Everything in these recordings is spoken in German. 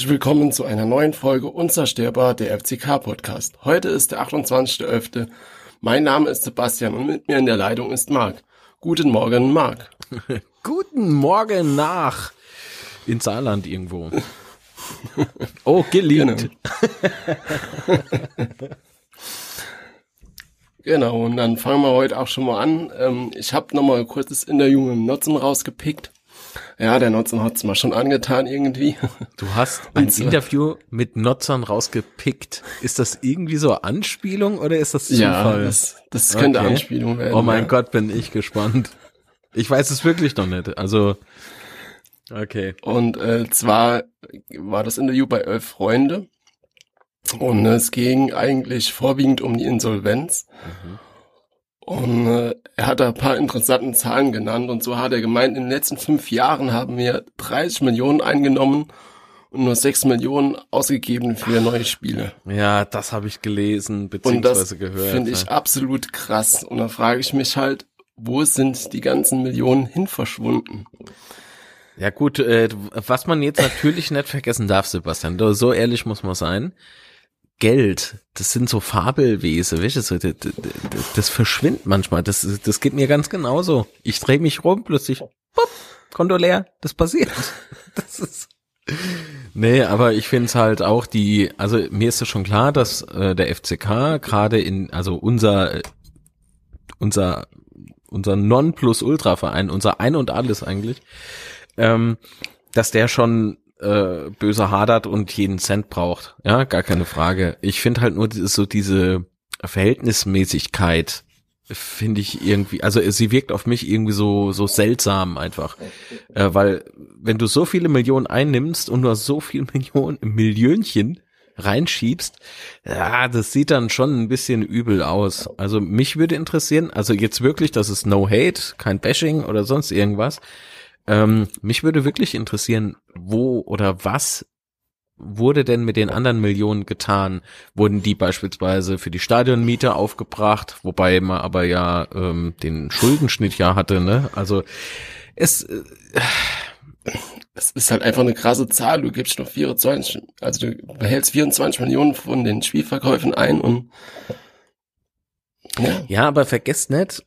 Herzlich willkommen zu einer neuen Folge Unzerstörbar, der FCK-Podcast. Heute ist der 28.11. Mein Name ist Sebastian und mit mir in der Leitung ist Marc. Guten Morgen, Marc. Guten Morgen nach in Saarland irgendwo. Oh, geliebt. Genau. genau, und dann fangen wir heute auch schon mal an. Ähm, ich habe nochmal ein kurzes Interview dem Nutzen rausgepickt. Ja, der Nutzen hat's mal schon angetan irgendwie. Du hast ein Und, Interview mit Nutzern rausgepickt. Ist das irgendwie so Anspielung oder ist das Zufall? Ja, das, das könnte Okay. Anspielung werden. Oh mein ja. Gott, bin ich gespannt. Ich weiß es wirklich noch nicht. Also, okay. Und äh, zwar war das Interview bei Elf Freunde. Und äh, es ging eigentlich vorwiegend um die Insolvenz. Und äh, er hat da ein paar interessante Zahlen genannt. Und so hat er gemeint, in den letzten fünf Jahren haben wir 30 Millionen eingenommen und nur 6 Millionen ausgegeben für neue Spiele. Ja, das habe ich gelesen Und beziehungsweise das gehört. finde ich absolut krass. Und da frage ich mich halt, wo sind die ganzen Millionen hin verschwunden? Ja gut, äh, was man jetzt natürlich nicht vergessen darf, Sebastian, so ehrlich muss man sein. Geld, das sind so Fabelwesen, weißt du, das, das, das verschwindet manchmal. Das, das geht mir ganz genauso. Ich drehe mich rum, plötzlich, pop, Konto leer, das passiert. Das ist. Nee, aber ich finde es halt auch die, also mir ist es schon klar, dass äh, der FCK gerade in, also unser, unser, unser Non-Plus-Ultra-Verein, unser Ein und Alles eigentlich, ähm, dass der schon äh, böse hadert und jeden Cent braucht. Ja, gar keine Frage. Ich finde halt nur so diese Verhältnismäßigkeit finde ich irgendwie, also sie wirkt auf mich irgendwie so so seltsam einfach, äh, weil wenn du so viele Millionen einnimmst und nur so viel Millionen Millionchen reinschiebst, ja, das sieht dann schon ein bisschen übel aus. Also mich würde interessieren, also jetzt wirklich, das ist no hate, kein Bashing oder sonst irgendwas. Ähm, mich würde wirklich interessieren, wo oder was wurde denn mit den anderen Millionen getan? Wurden die beispielsweise für die Stadionmiete aufgebracht, wobei man aber ja ähm, den Schuldenschnitt ja hatte, ne? Also es äh, Es ist halt einfach eine krasse Zahl. Du gibst noch 24, also du behältst 24 Millionen von den Spielverkäufen ein und ja, Ja, aber vergesst nicht,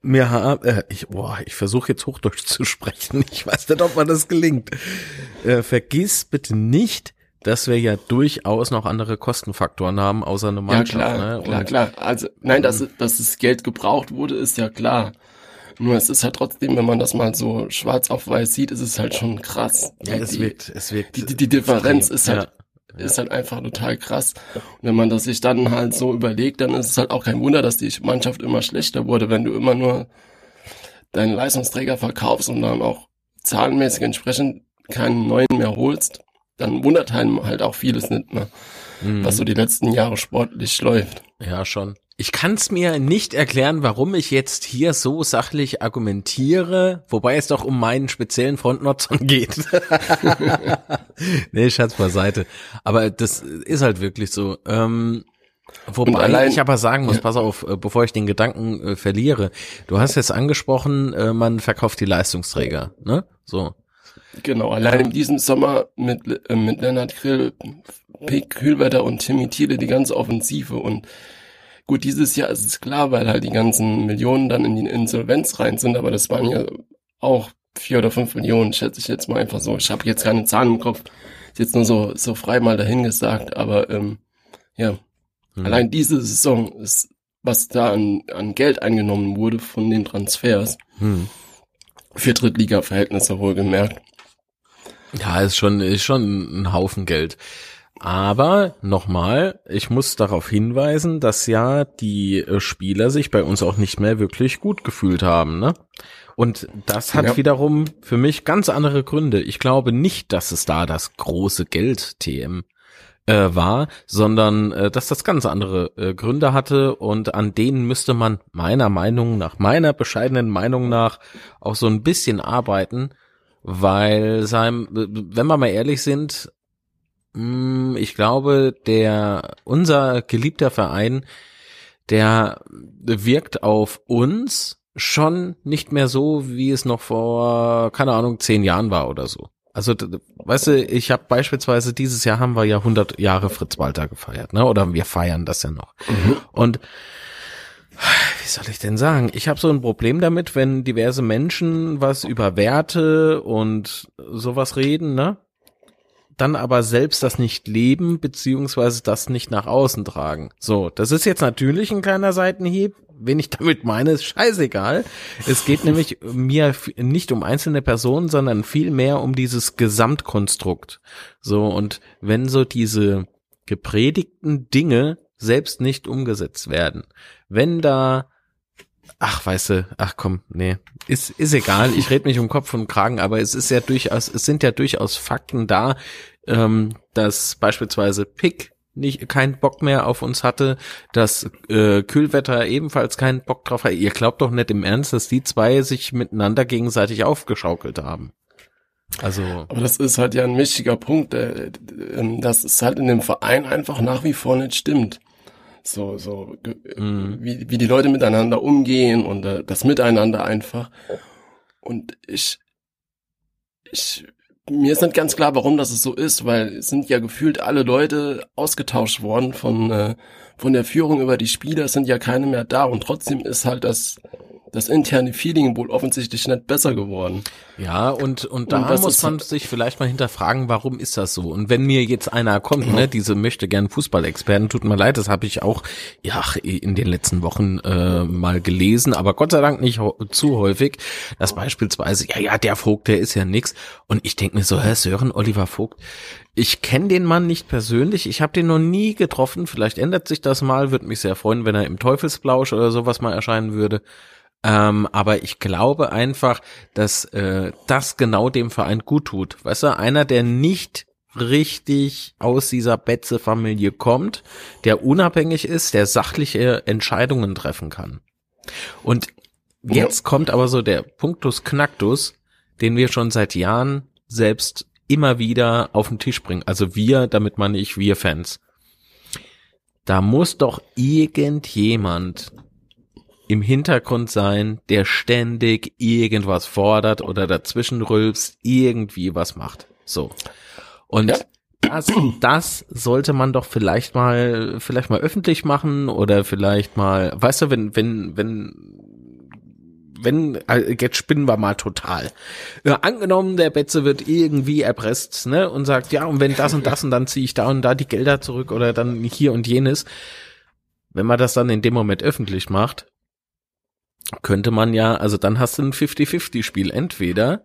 mir haben, äh, ich, boah, ich versuche jetzt Hochdeutsch zu sprechen. Ich weiß nicht, ob man das gelingt. Äh, vergiss bitte nicht, dass wir ja durchaus noch andere Kostenfaktoren haben, außer eine ja Mannschaft. klar, ne? klar, klar. Also nein, dass, dass das Geld gebraucht wurde, ist ja klar. Nur es ist halt trotzdem, wenn man das mal so schwarz auf weiß sieht, ist es halt schon krass. Ja, es wirkt, es wirkt. die, die, die Differenz extrem. ist halt, Ja. Ist halt einfach total krass. Und wenn man das sich dann halt so überlegt, dann ist es halt auch kein Wunder, dass die Mannschaft immer schlechter wurde, wenn du immer nur deinen Leistungsträger verkaufst und dann auch zahlenmäßig entsprechend keinen neuen mehr holst, dann wundert einem halt auch vieles nicht mehr, Mhm. was so die letzten Jahre sportlich läuft. Ja, schon. Ich kann es mir nicht erklären, warum ich jetzt hier so sachlich argumentiere, wobei es doch um meinen speziellen Frontnutzern geht. nee, Schatz beiseite. Aber das ist halt wirklich so. Ähm, wobei allein- ich aber sagen muss, pass auf, äh, bevor ich den Gedanken äh, verliere. Du hast jetzt angesprochen, äh, man verkauft die Leistungsträger, ne? So. Genau, allein in diesem Sommer mit, äh, mit Lennart Grill, Pick Kühlwetter und Timmy Thiele die ganze Offensive und gut, dieses Jahr ist es klar, weil halt die ganzen Millionen dann in die Insolvenz rein sind, aber das waren ja auch vier oder fünf Millionen, schätze ich jetzt mal einfach so. Ich habe jetzt keine Zahlen im Kopf, ist jetzt nur so, so frei mal dahingesagt, aber ähm, ja, Hm. allein diese Saison ist, was da an, an Geld eingenommen wurde von den Transfers, Hm. für Drittliga-Verhältnisse wohlgemerkt. Ja, ist schon, ist schon ein Haufen Geld. Aber nochmal, ich muss darauf hinweisen, dass ja die äh, Spieler sich bei uns auch nicht mehr wirklich gut gefühlt haben, ne? Und das hat Ja. wiederum für mich ganz andere Gründe. Ich glaube nicht, dass es da das große Geld TM äh, war, sondern äh, dass das ganz andere äh, Gründe hatte und an denen müsste man meiner Meinung nach, meiner bescheidenen Meinung nach auch so ein bisschen arbeiten, weil sein, wenn wir mal ehrlich sind, ich glaube, der unser geliebter Verein, der wirkt auf uns schon nicht mehr so, wie es noch vor, keine Ahnung, zehn Jahren war oder so. Also, weißt du, ich habe beispielsweise dieses Jahr haben wir ja 100 Jahre Fritz Walter gefeiert, ne? Oder wir feiern das ja noch. Mhm. Und wie soll ich denn sagen? Ich habe so ein Problem damit, wenn diverse Menschen was über Werte und sowas reden, ne? Dann aber selbst das nicht leben, beziehungsweise das nicht nach außen tragen. So, das ist jetzt natürlich ein kleiner Seitenhieb. Wen ich damit meine, ist scheißegal. Es geht nämlich mir nicht um einzelne Personen, sondern viel mehr um dieses Gesamtkonstrukt. So, und wenn so diese gepredigten Dinge selbst nicht umgesetzt werden, wenn da Ach, weißt du, ach komm, nee, ist, ist egal, ich rede mich um Kopf und Kragen, aber es ist ja durchaus, es sind ja durchaus Fakten da, ähm, dass beispielsweise Pick nicht keinen Bock mehr auf uns hatte, dass äh, Kühlwetter ebenfalls keinen Bock drauf hat. Ihr glaubt doch nicht im Ernst, dass die zwei sich miteinander gegenseitig aufgeschaukelt haben. Also. Aber das ist halt ja ein wichtiger Punkt, äh, äh, dass es halt in dem Verein einfach nach wie vor nicht stimmt so, so, mhm. wie, wie die Leute miteinander umgehen und äh, das Miteinander einfach. Und ich, ich, mir ist nicht ganz klar, warum das so ist, weil es sind ja gefühlt alle Leute ausgetauscht worden von, äh, von der Führung über die Spieler, sind ja keine mehr da und trotzdem ist halt das, das interne Feeling wohl offensichtlich nicht besser geworden. Ja, und, und da und muss man sich vielleicht mal hinterfragen, warum ist das so? Und wenn mir jetzt einer kommt, ne, diese möchte gern Fußballexperten, tut mir leid, das habe ich auch ja in den letzten Wochen äh, mal gelesen, aber Gott sei Dank nicht zu häufig, dass beispielsweise, ja, ja, der Vogt, der ist ja nix. Und ich denke mir so, Herr Sören, Oliver Vogt, ich kenne den Mann nicht persönlich, ich habe den noch nie getroffen, vielleicht ändert sich das mal, würde mich sehr freuen, wenn er im Teufelsblausch oder sowas mal erscheinen würde. Ähm, aber ich glaube einfach, dass äh, das genau dem Verein gut tut. Weißt du, einer, der nicht richtig aus dieser Betze-Familie kommt, der unabhängig ist, der sachliche Entscheidungen treffen kann. Und jetzt ja. kommt aber so der Punktus Knacktus, den wir schon seit Jahren selbst immer wieder auf den Tisch bringen. Also wir, damit meine ich wir Fans. Da muss doch irgendjemand im Hintergrund sein, der ständig irgendwas fordert oder dazwischen rülpst, irgendwie was macht. So. Und ja. das, das sollte man doch vielleicht mal, vielleicht mal öffentlich machen oder vielleicht mal, weißt du, wenn, wenn, wenn, wenn, äh, jetzt spinnen wir mal total. Ja, angenommen, der Betze wird irgendwie erpresst, ne, und sagt, ja, und wenn das und das und dann ziehe ich da und da die Gelder zurück oder dann hier und jenes. Wenn man das dann in dem Moment öffentlich macht, könnte man ja, also dann hast du ein 50-50-Spiel. Entweder,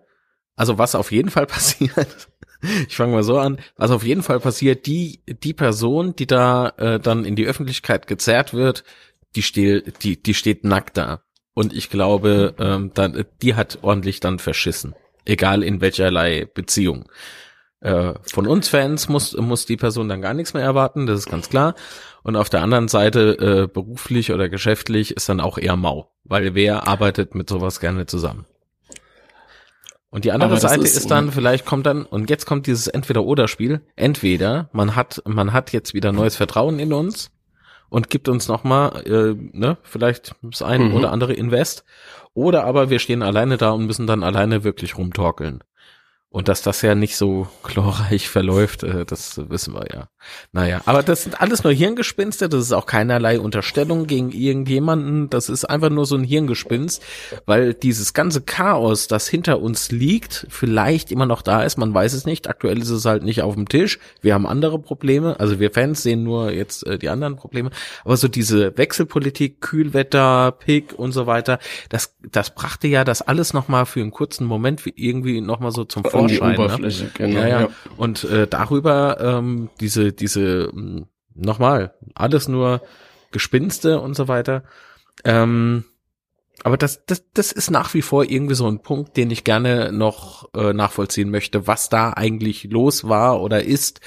also was auf jeden Fall passiert, ich fange mal so an, was auf jeden Fall passiert, die, die Person, die da äh, dann in die Öffentlichkeit gezerrt wird, die, steht, die, die steht nackt da. Und ich glaube, ähm, dann, die hat ordentlich dann verschissen. Egal in welcherlei Beziehung. Äh, von uns Fans muss, muss die Person dann gar nichts mehr erwarten, das ist ganz klar. Und auf der anderen Seite, äh, beruflich oder geschäftlich, ist dann auch eher mau. Weil wer arbeitet mit sowas gerne zusammen? Und die andere Seite ist, ist, dann, vielleicht kommt dann, und jetzt kommt dieses Entweder-Oder-Spiel. Entweder man hat, man hat jetzt wieder neues Vertrauen in uns und gibt uns nochmal, äh, ne, vielleicht das ein mhm. oder andere Invest. Oder aber wir stehen alleine da und müssen dann alleine wirklich rumtorkeln. Und dass das ja nicht so chlorreich verläuft, äh, das wissen wir ja. Naja, aber das sind alles nur Hirngespinste, das ist auch keinerlei Unterstellung gegen irgendjemanden, das ist einfach nur so ein Hirngespinst, weil dieses ganze Chaos, das hinter uns liegt, vielleicht immer noch da ist, man weiß es nicht, aktuell ist es halt nicht auf dem Tisch, wir haben andere Probleme, also wir Fans sehen nur jetzt äh, die anderen Probleme, aber so diese Wechselpolitik, Kühlwetter, Pick und so weiter, das, das brachte ja das alles nochmal für einen kurzen Moment irgendwie nochmal so zum Vor die ne? Ne? genau. Ja, ja. Und äh, darüber ähm, diese, diese, hm, nochmal, alles nur Gespinste und so weiter. Ähm, aber das, das, das ist nach wie vor irgendwie so ein Punkt, den ich gerne noch äh, nachvollziehen möchte, was da eigentlich los war oder ist.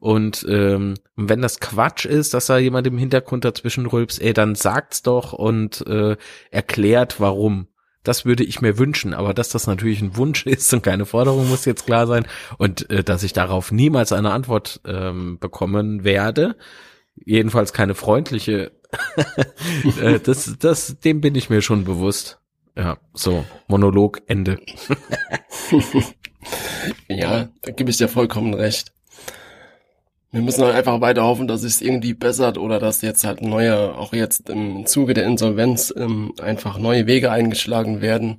Und ähm, wenn das Quatsch ist, dass da jemand im Hintergrund dazwischen rülpst, ey, dann sagt's doch und äh, erklärt, warum. Das würde ich mir wünschen, aber dass das natürlich ein Wunsch ist und keine Forderung muss jetzt klar sein und äh, dass ich darauf niemals eine Antwort ähm, bekommen werde, jedenfalls keine freundliche, äh, das, das, dem bin ich mir schon bewusst. Ja, so, Monolog, Ende. Ja, da gebe ich dir vollkommen recht. Wir müssen halt einfach weiter hoffen, dass es irgendwie bessert oder dass jetzt halt neue, auch jetzt im Zuge der Insolvenz, ähm, einfach neue Wege eingeschlagen werden.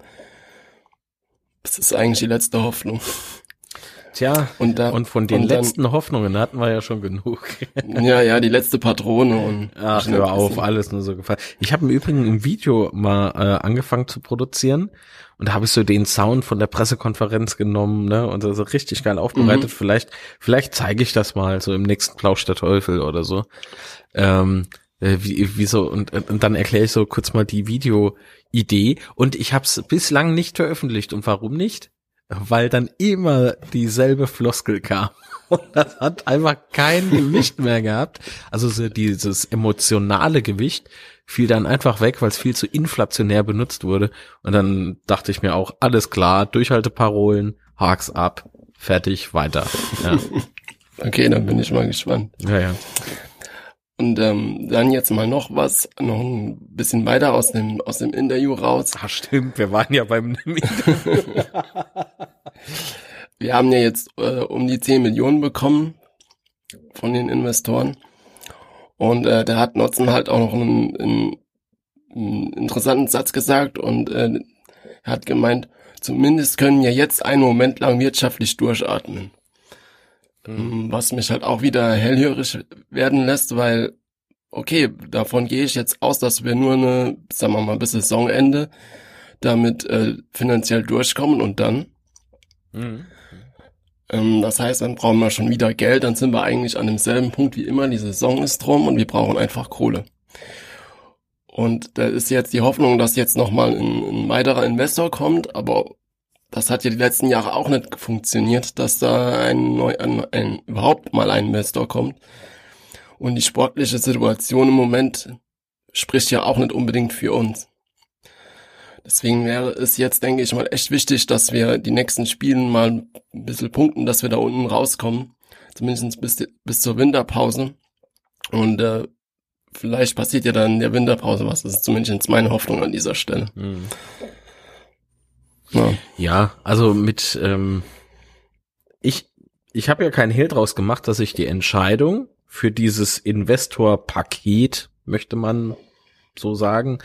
Das ist eigentlich die letzte Hoffnung. Tja, und, da, und von den und letzten dann, Hoffnungen hatten wir ja schon genug. ja, ja, die letzte Patrone und. Ach, hör auf, alles nur so gefallen. Ich habe im Übrigen ein Video mal äh, angefangen zu produzieren und da habe ich so den Sound von der Pressekonferenz genommen, ne, und so richtig geil aufbereitet. Mhm. Vielleicht, vielleicht zeige ich das mal so im nächsten Plausch der Teufel oder so. Ähm, äh, wie, wie so und, und dann erkläre ich so kurz mal die Video-Idee und ich habe es bislang nicht veröffentlicht und warum nicht? weil dann immer dieselbe Floskel kam. Und das hat einfach kein Gewicht mehr gehabt. Also so dieses emotionale Gewicht fiel dann einfach weg, weil es viel zu inflationär benutzt wurde. Und dann dachte ich mir auch, alles klar, Durchhalteparolen, Haks ab, fertig, weiter. Ja. okay, dann bin ich mal gespannt. Ja, ja. Und ähm, dann jetzt mal noch was, noch ein bisschen weiter aus dem aus dem Interview raus. Ach stimmt, wir waren ja beim Wir haben ja jetzt äh, um die 10 Millionen bekommen von den Investoren. Und äh, da hat Nutzen halt auch noch einen, einen, einen interessanten Satz gesagt und äh, er hat gemeint, zumindest können wir jetzt einen Moment lang wirtschaftlich durchatmen. Mhm. Was mich halt auch wieder hellhörig werden lässt, weil, okay, davon gehe ich jetzt aus, dass wir nur eine, sagen wir mal, bis Saisonende damit äh, finanziell durchkommen und dann. Mhm. Ähm, das heißt, dann brauchen wir schon wieder Geld, dann sind wir eigentlich an demselben Punkt wie immer, die Saison ist drum und wir brauchen einfach Kohle. Und da ist jetzt die Hoffnung, dass jetzt nochmal ein, ein weiterer Investor kommt, aber das hat ja die letzten Jahre auch nicht funktioniert, dass da ein, neu, ein, ein überhaupt mal ein Investor kommt. Und die sportliche Situation im Moment spricht ja auch nicht unbedingt für uns. Deswegen wäre es jetzt, denke ich mal, echt wichtig, dass wir die nächsten Spielen mal ein bisschen punkten, dass wir da unten rauskommen. Zumindest bis, bis zur Winterpause. Und äh, vielleicht passiert ja dann in der Winterpause was. Das ist zumindest meine Hoffnung an dieser Stelle. Mhm. Ja, ja also mit ähm, ich ich habe ja keinen Hehl draus gemacht, dass ich die Entscheidung für dieses Investor-Paket, möchte man so sagen,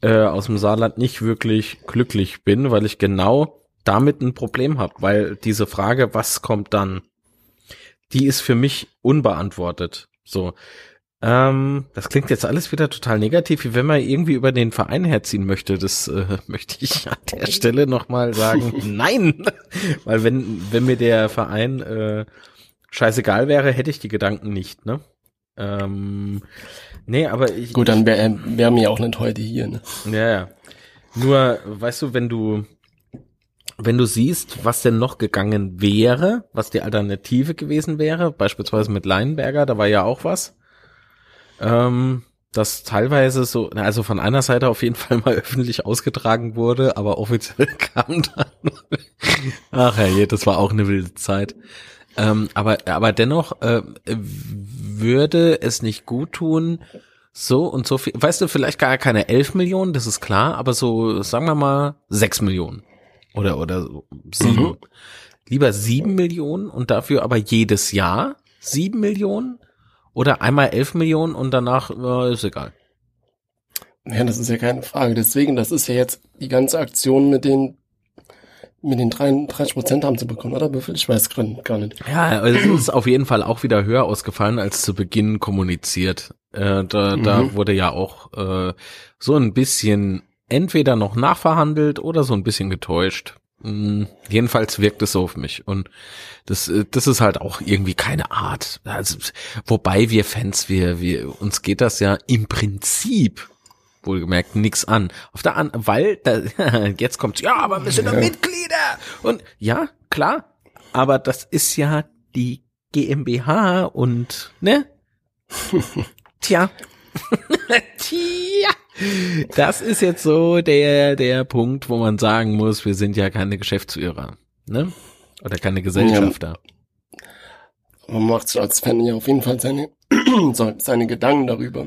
äh, aus dem Saarland nicht wirklich glücklich bin, weil ich genau damit ein Problem habe, weil diese Frage, was kommt dann, die ist für mich unbeantwortet. So, ähm, das klingt jetzt alles wieder total negativ, wie wenn man irgendwie über den Verein herziehen möchte. Das äh, möchte ich an der Stelle nochmal sagen. Nein! Weil wenn, wenn mir der Verein äh, scheißegal wäre, hätte ich die Gedanken nicht, ne? Ähm, nee, aber ich. Gut, dann wäre wär mir auch nicht heute hier, ne? Ja, ja. Nur, weißt du, wenn du, wenn du siehst, was denn noch gegangen wäre, was die Alternative gewesen wäre, beispielsweise mit Leinberger, da war ja auch was ähm, das teilweise so, also von einer Seite auf jeden Fall mal öffentlich ausgetragen wurde, aber offiziell kam dann. Ach ja, das war auch eine wilde Zeit. Ähm, aber, aber dennoch äh, würde es nicht gut tun, so und so viel, weißt du, vielleicht gar keine elf Millionen, das ist klar, aber so, sagen wir mal, sechs Millionen. Oder, oder so, sieben. Mhm. Lieber sieben Millionen und dafür aber jedes Jahr sieben Millionen oder einmal elf Millionen und danach äh, ist egal. Ja, das ist ja keine Frage. Deswegen, das ist ja jetzt die ganze Aktion mit den mit den 33 Prozent haben sie bekommen, oder? Ich weiß gar nicht. Ja, also es ist auf jeden Fall auch wieder höher ausgefallen als zu Beginn kommuniziert. Äh, da, mhm. da wurde ja auch äh, so ein bisschen entweder noch nachverhandelt oder so ein bisschen getäuscht. Mm, jedenfalls wirkt es so auf mich. Und das, äh, das ist halt auch irgendwie keine Art. Also, wobei wir Fans, wir, wir, uns geht das ja im Prinzip wohlgemerkt nix an. Auf der an, weil da, jetzt kommt's, ja, aber wir sind ja Mitglieder. Und ja, klar, aber das ist ja die GmbH und ne? Tja. Tja. Das ist jetzt so der, der Punkt, wo man sagen muss, wir sind ja keine Geschäftsführer, ne? Oder keine Gesellschafter. Ja. Man macht als Fan ja auf jeden Fall seine, seine Gedanken darüber.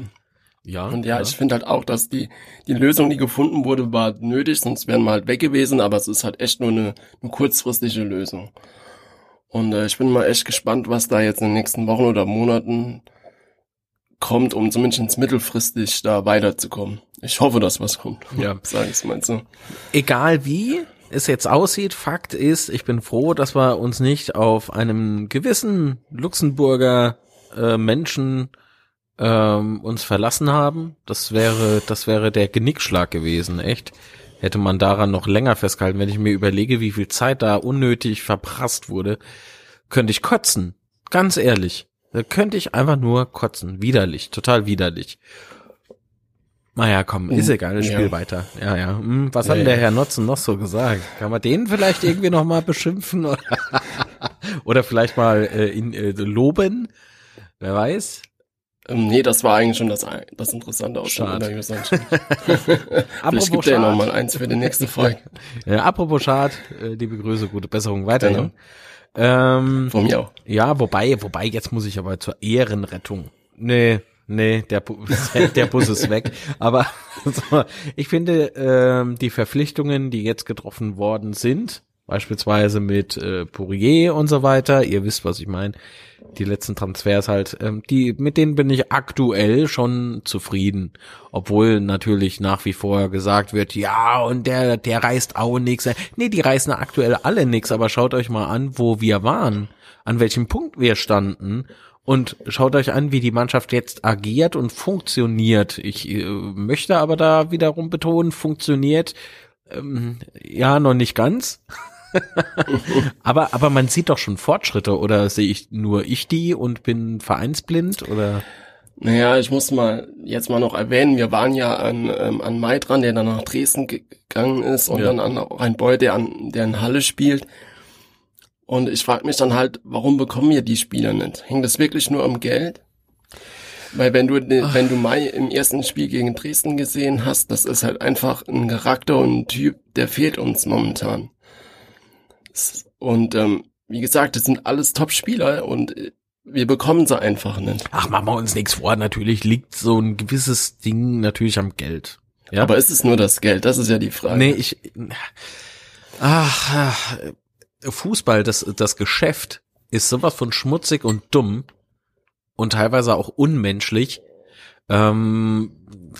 Ja. Und ja, ja. ich finde halt auch, dass die, die Lösung, die gefunden wurde, war nötig, sonst wären wir halt weg gewesen, aber es ist halt echt nur eine, eine kurzfristige Lösung. Und äh, ich bin mal echt gespannt, was da jetzt in den nächsten Wochen oder Monaten kommt, um zumindest mittelfristig da weiterzukommen. Ich hoffe, dass was kommt. Ja. Sag ich mal so. Egal wie es jetzt aussieht, Fakt ist, ich bin froh, dass wir uns nicht auf einem gewissen Luxemburger äh, Menschen ähm, uns verlassen haben. Das wäre, das wäre der Genickschlag gewesen, echt. Hätte man daran noch länger festgehalten, wenn ich mir überlege, wie viel Zeit da unnötig verprasst wurde, könnte ich kotzen. Ganz ehrlich. Da könnte ich einfach nur kotzen. Widerlich, total widerlich. Naja, komm, ist Mhm, egal, Spiel ja. weiter. Ja, ja. Hm, was Ja, hat denn der ja. Herr Notzen noch so gesagt? Kann man den vielleicht irgendwie noch mal beschimpfen oder, oder vielleicht mal äh, ihn äh, loben? Wer weiß? Ähm, nee, das war eigentlich schon das, das Interessante aus dem Schade. Interview. schon. Vielleicht gibt er ja noch mal eins für die nächste Folge. Ja, apropos Schad, äh, liebe Grüße, gute Besserung weiterhin. Ähm, Von mir auch. ja, wobei, wobei, jetzt muss ich aber zur Ehrenrettung. Nee, nee, der, Bu der Bus ist weg. Aber so, ich finde, ähm, die Verpflichtungen, die jetzt getroffen worden sind, beispielsweise mit äh, Pourier und so weiter, ihr wisst, was ich meine, die letzten Transfers halt, ähm, die, mit denen bin ich aktuell schon zufrieden. Obwohl natürlich nach wie vor gesagt wird, ja, und der, der reißt auch nix. Nee, die reißen aktuell alle nix, aber schaut euch mal an, wo wir waren, an welchem Punkt wir standen. Und schaut euch an, wie die Mannschaft jetzt agiert und funktioniert. Ich äh, möchte aber da wiederum betonen, funktioniert ähm, ja noch nicht ganz. aber, aber man sieht doch schon Fortschritte oder sehe ich nur ich die und bin vereinsblind oder? Naja, ich muss mal jetzt mal noch erwähnen, wir waren ja an, ähm, an Mai dran, der dann nach Dresden gegangen ist und Ja. dann an ein Boy, der, an, der in Halle spielt. Und ich frage mich dann halt, warum bekommen wir die Spieler nicht? Hängt das wirklich nur am Geld? Weil wenn du, wenn du Mai im ersten Spiel gegen Dresden gesehen hast, das ist halt einfach ein Charakter und ein Typ, der fehlt uns momentan. Und ähm, wie gesagt, das sind alles Top-Spieler und äh, wir bekommen sie einfach nicht. Ach, machen wir uns nichts vor. Natürlich liegt so ein gewisses Ding natürlich am Geld. Ja, Aber ist es nur das Geld? Das ist ja die Frage. nee, ich, ach, ach, Fußball, das, das Geschäft ist sowas von schmutzig und dumm und teilweise auch unmenschlich. Ähm,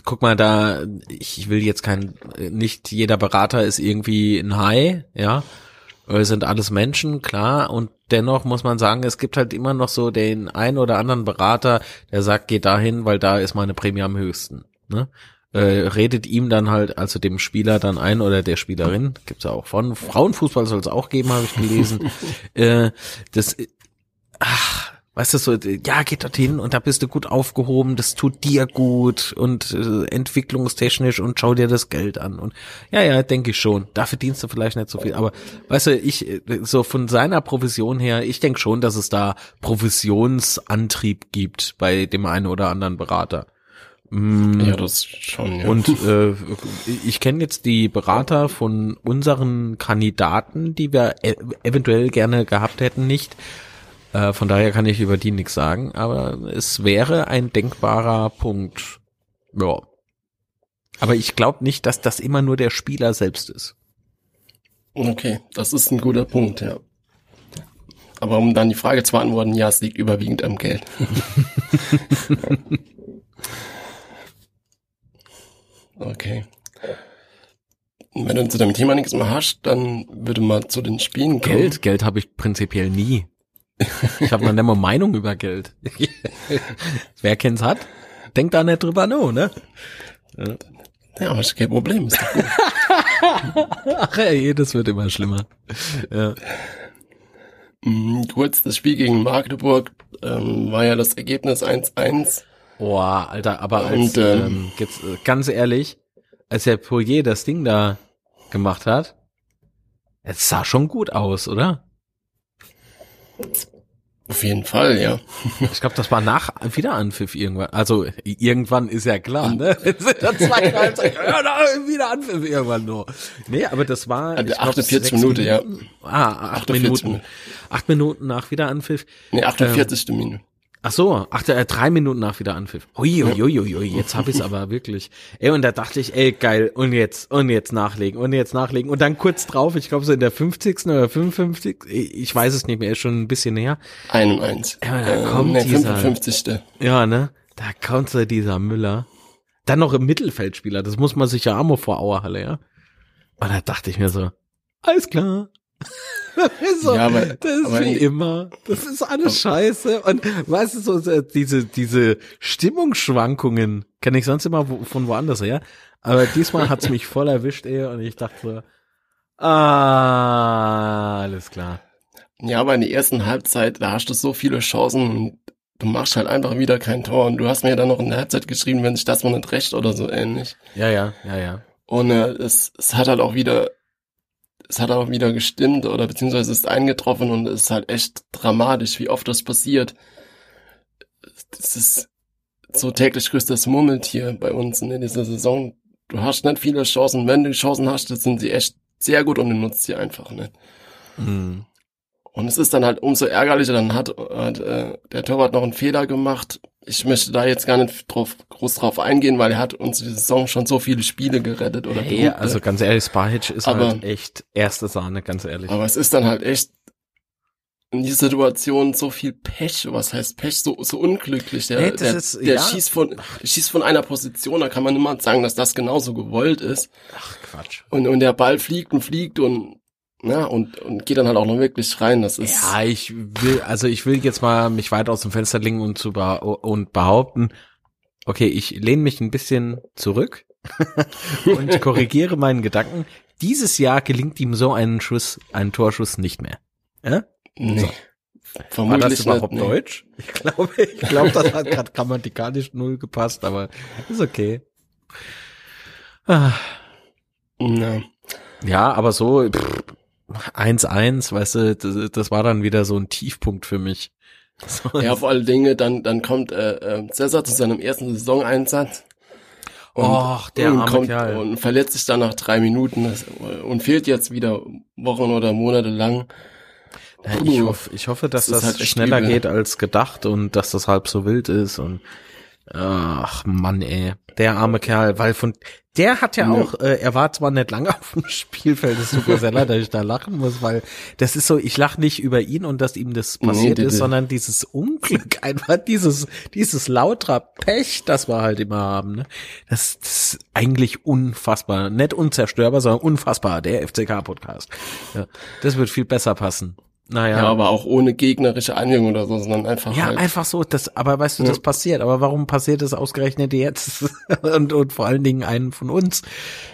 guck mal da, ich will jetzt kein, nicht jeder Berater ist irgendwie ein Hai, ja. Es sind alles Menschen, klar, und dennoch muss man sagen, es gibt halt immer noch so den einen oder anderen Berater, der sagt, geh dahin, weil da ist meine Prämie am höchsten. Ne? Äh, redet ihm dann halt, also dem Spieler dann ein oder der Spielerin, gibt's ja auch von, Frauenfußball soll es auch geben, habe ich gelesen. äh, das, ach, weißt du so, ja, geht dorthin und da bist du gut aufgehoben, das tut dir gut und äh, entwicklungstechnisch und schau dir das Geld an und ja, ja, denke ich schon. Da verdienst du vielleicht nicht so viel, aber weißt du, ich äh, so von seiner Provision her, ich denke schon, dass es da Provisionsantrieb gibt bei dem einen oder anderen Berater. Mm, Ja, das schon, ja. und äh, ich kenne jetzt die Berater von unseren Kandidaten, die wir e eventuell gerne gehabt hätten, nicht. Äh, von daher kann ich über die nichts sagen, aber es wäre ein denkbarer Punkt. Ja. Aber ich glaube nicht, dass das immer nur der Spieler selbst ist. Okay, das ist ein guter Punkt, ja. Aber um dann die Frage zu beantworten, ja, es liegt überwiegend am Geld. okay. Und wenn du zu dem Thema nichts mehr hast, dann würde mal zu den Spielen kommen. Geld, Geld habe ich prinzipiell nie. Ich habe noch nicht mal Meinung über Geld. Wer kennt's hat, denkt da nicht drüber no, ne? Ja, aber ist kein Problem. Ist. Ach ey, das wird immer schlimmer. Ja. Mm, Kurz, das Spiel gegen Magdeburg ähm, war ja das Ergebnis 1-1. Boah, Alter, aber als, Und, ähm, ähm, jetzt, äh, ganz ehrlich, als der Poirier das Ding da gemacht hat, es sah schon gut aus, oder? Auf jeden Fall, ja. Ich glaube, das war nach Wiederanpfiff irgendwann. Also irgendwann ist ja klar, ne? Es sind dann zwei Halbzeit, ja, da, Wiederanpfiff irgendwann nur. Nee, aber das war Also ich glaub, 48 sechs Minuten, ja. Ah, acht 48 Minuten. Minuten. Acht Minuten nach Wiederanpfiff. Nee, 48. Minute. Ach so, ach, der, äh, drei Minuten nach wieder Anpfiff. Hui, hui, hui, hui, hui, jetzt hab ich's aber wirklich. Ey, und da dachte ich, ey, geil, und jetzt, und jetzt nachlegen, und jetzt nachlegen. Und dann kurz drauf, ich glaube so in der 50. oder 55. Ich weiß es nicht mehr, ist schon ein bisschen näher. Ein und eins. Ja, da kommt nee, dieser- 55. Ja, ne? Da kommt so dieser Müller. Dann noch im Mittelfeldspieler, das muss man sich ja auch mal vor Auerhalle, ja? Und da dachte ich mir so, alles klar. so, Ja, aber- das ist aber wie immer. Das ist alles scheiße. Und weißt du, so diese, diese Stimmungsschwankungen kenne ich sonst immer wo, von woanders her. Aber diesmal hat's mich voll erwischt, ey. Und ich dachte so, ah, alles klar. Ja, aber in der ersten Halbzeit, da hast du so viele Chancen und du machst halt einfach wieder kein Tor. Und du hast mir dann noch in der Halbzeit geschrieben, wenn sich das mal nicht recht oder so ähnlich. Ja, ja, ja, ja. Und äh, es, es hat halt auch wieder, es hat auch wieder gestimmt oder beziehungsweise ist eingetroffen und es ist halt echt dramatisch, wie oft das passiert. Das ist so täglich grüßt das Murmeltier bei uns in dieser Saison. Du hast nicht viele Chancen. Wenn du Chancen hast, das sind sie echt sehr gut und du nutzt sie einfach nicht. Mhm. Und es ist dann halt umso ärgerlicher, dann hat, hat äh, der Torwart noch einen Fehler gemacht. Ich möchte da jetzt gar nicht drauf, groß drauf eingehen, weil er hat uns die Saison schon so viele Spiele gerettet oder Hey, Punkte. also ganz ehrlich, Spahic ist Aber- halt echt erste Sahne, ganz ehrlich. Aber es ist dann halt echt in dieser Situation so viel Pech. Was heißt Pech? So, so unglücklich. Der, das der, ist- der ja. schießt von, schießt von einer Position, da kann man niemand sagen, dass das genauso gewollt ist. Ach, Quatsch. Und, und der Ball fliegt und fliegt und, ja, und, und geht dann halt auch noch wirklich rein. Das ist, Ja, ich will, also ich will jetzt mal mich weit aus dem Fenster legen und, zu beh und behaupten, okay, ich lehne mich ein bisschen zurück und korrigiere meinen Gedanken. Dieses Jahr gelingt ihm so ein Schuss, ein Torschuss nicht mehr. Ja? nee. So. War Vermutlich das überhaupt nicht, nee. Deutsch? Ich glaube, ich glaube, das hat gerade grammatikalisch null gepasst, aber ist okay. Ah. Ja. Ja, aber so pff, 1-1, weißt du, das, das war dann wieder so ein Tiefpunkt für mich. So, Ja, vor allen Dingen, dann, dann kommt äh, äh, Cesar zu seinem ersten Saisoneinsatz. Och, der und kommt Kerl. und verletzt sich dann nach drei Minuten das, und fehlt jetzt wieder Wochen oder Monate lang. Ja, ich, hoffe, ich hoffe, dass Das das, halt schneller übel. geht als gedacht und dass das halb so wild ist und ach Mann, ey, der arme Kerl, weil von der hat ja Ja. auch, äh, er war zwar nicht lange auf dem Spielfeld, es tut mir sehr leid, dass ich da lachen muss, weil das ist so, ich lache nicht über ihn und dass ihm das Nee, passiert die- ist, sondern dieses Unglück, einfach dieses, dieses lauter Pech, das wir halt immer haben, ne? Das, das ist eigentlich unfassbar, nicht unzerstörbar, sondern unfassbar, der FCK-Podcast. Ja, das wird viel besser passen. Naja. Ja, aber auch ohne gegnerische Anhängung oder so, sondern einfach Ja, halt. einfach so, das, aber weißt du, Ja. das passiert. Aber warum passiert es ausgerechnet jetzt? und, und vor allen Dingen einen von uns.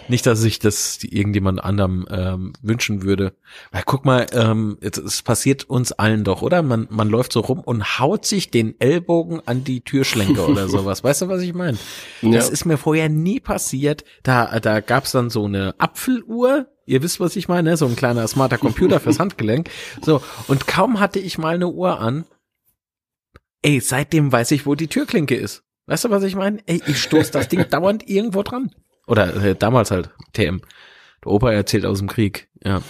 Nicht, dass ich das irgendjemand anderem ähm, wünschen würde. Weil guck mal, ähm, es, es passiert uns allen doch, oder? Man, man läuft so rum und haut sich den Ellbogen an die Türschlenke oder sowas. Weißt du, was ich meine? Ja. Das ist mir vorher nie passiert. Da, da gab's dann so eine Apfeluhr. Ihr wisst, was ich meine, so ein kleiner smarter Computer fürs Handgelenk. So, und kaum hatte ich mal eine Uhr an. Ey, seitdem weiß ich, wo die Türklinke ist. Weißt du, was ich meine? Ey, ich stoß das Ding dauernd irgendwo dran. Oder äh, damals halt, TM. Der Opa erzählt aus dem Krieg, ja.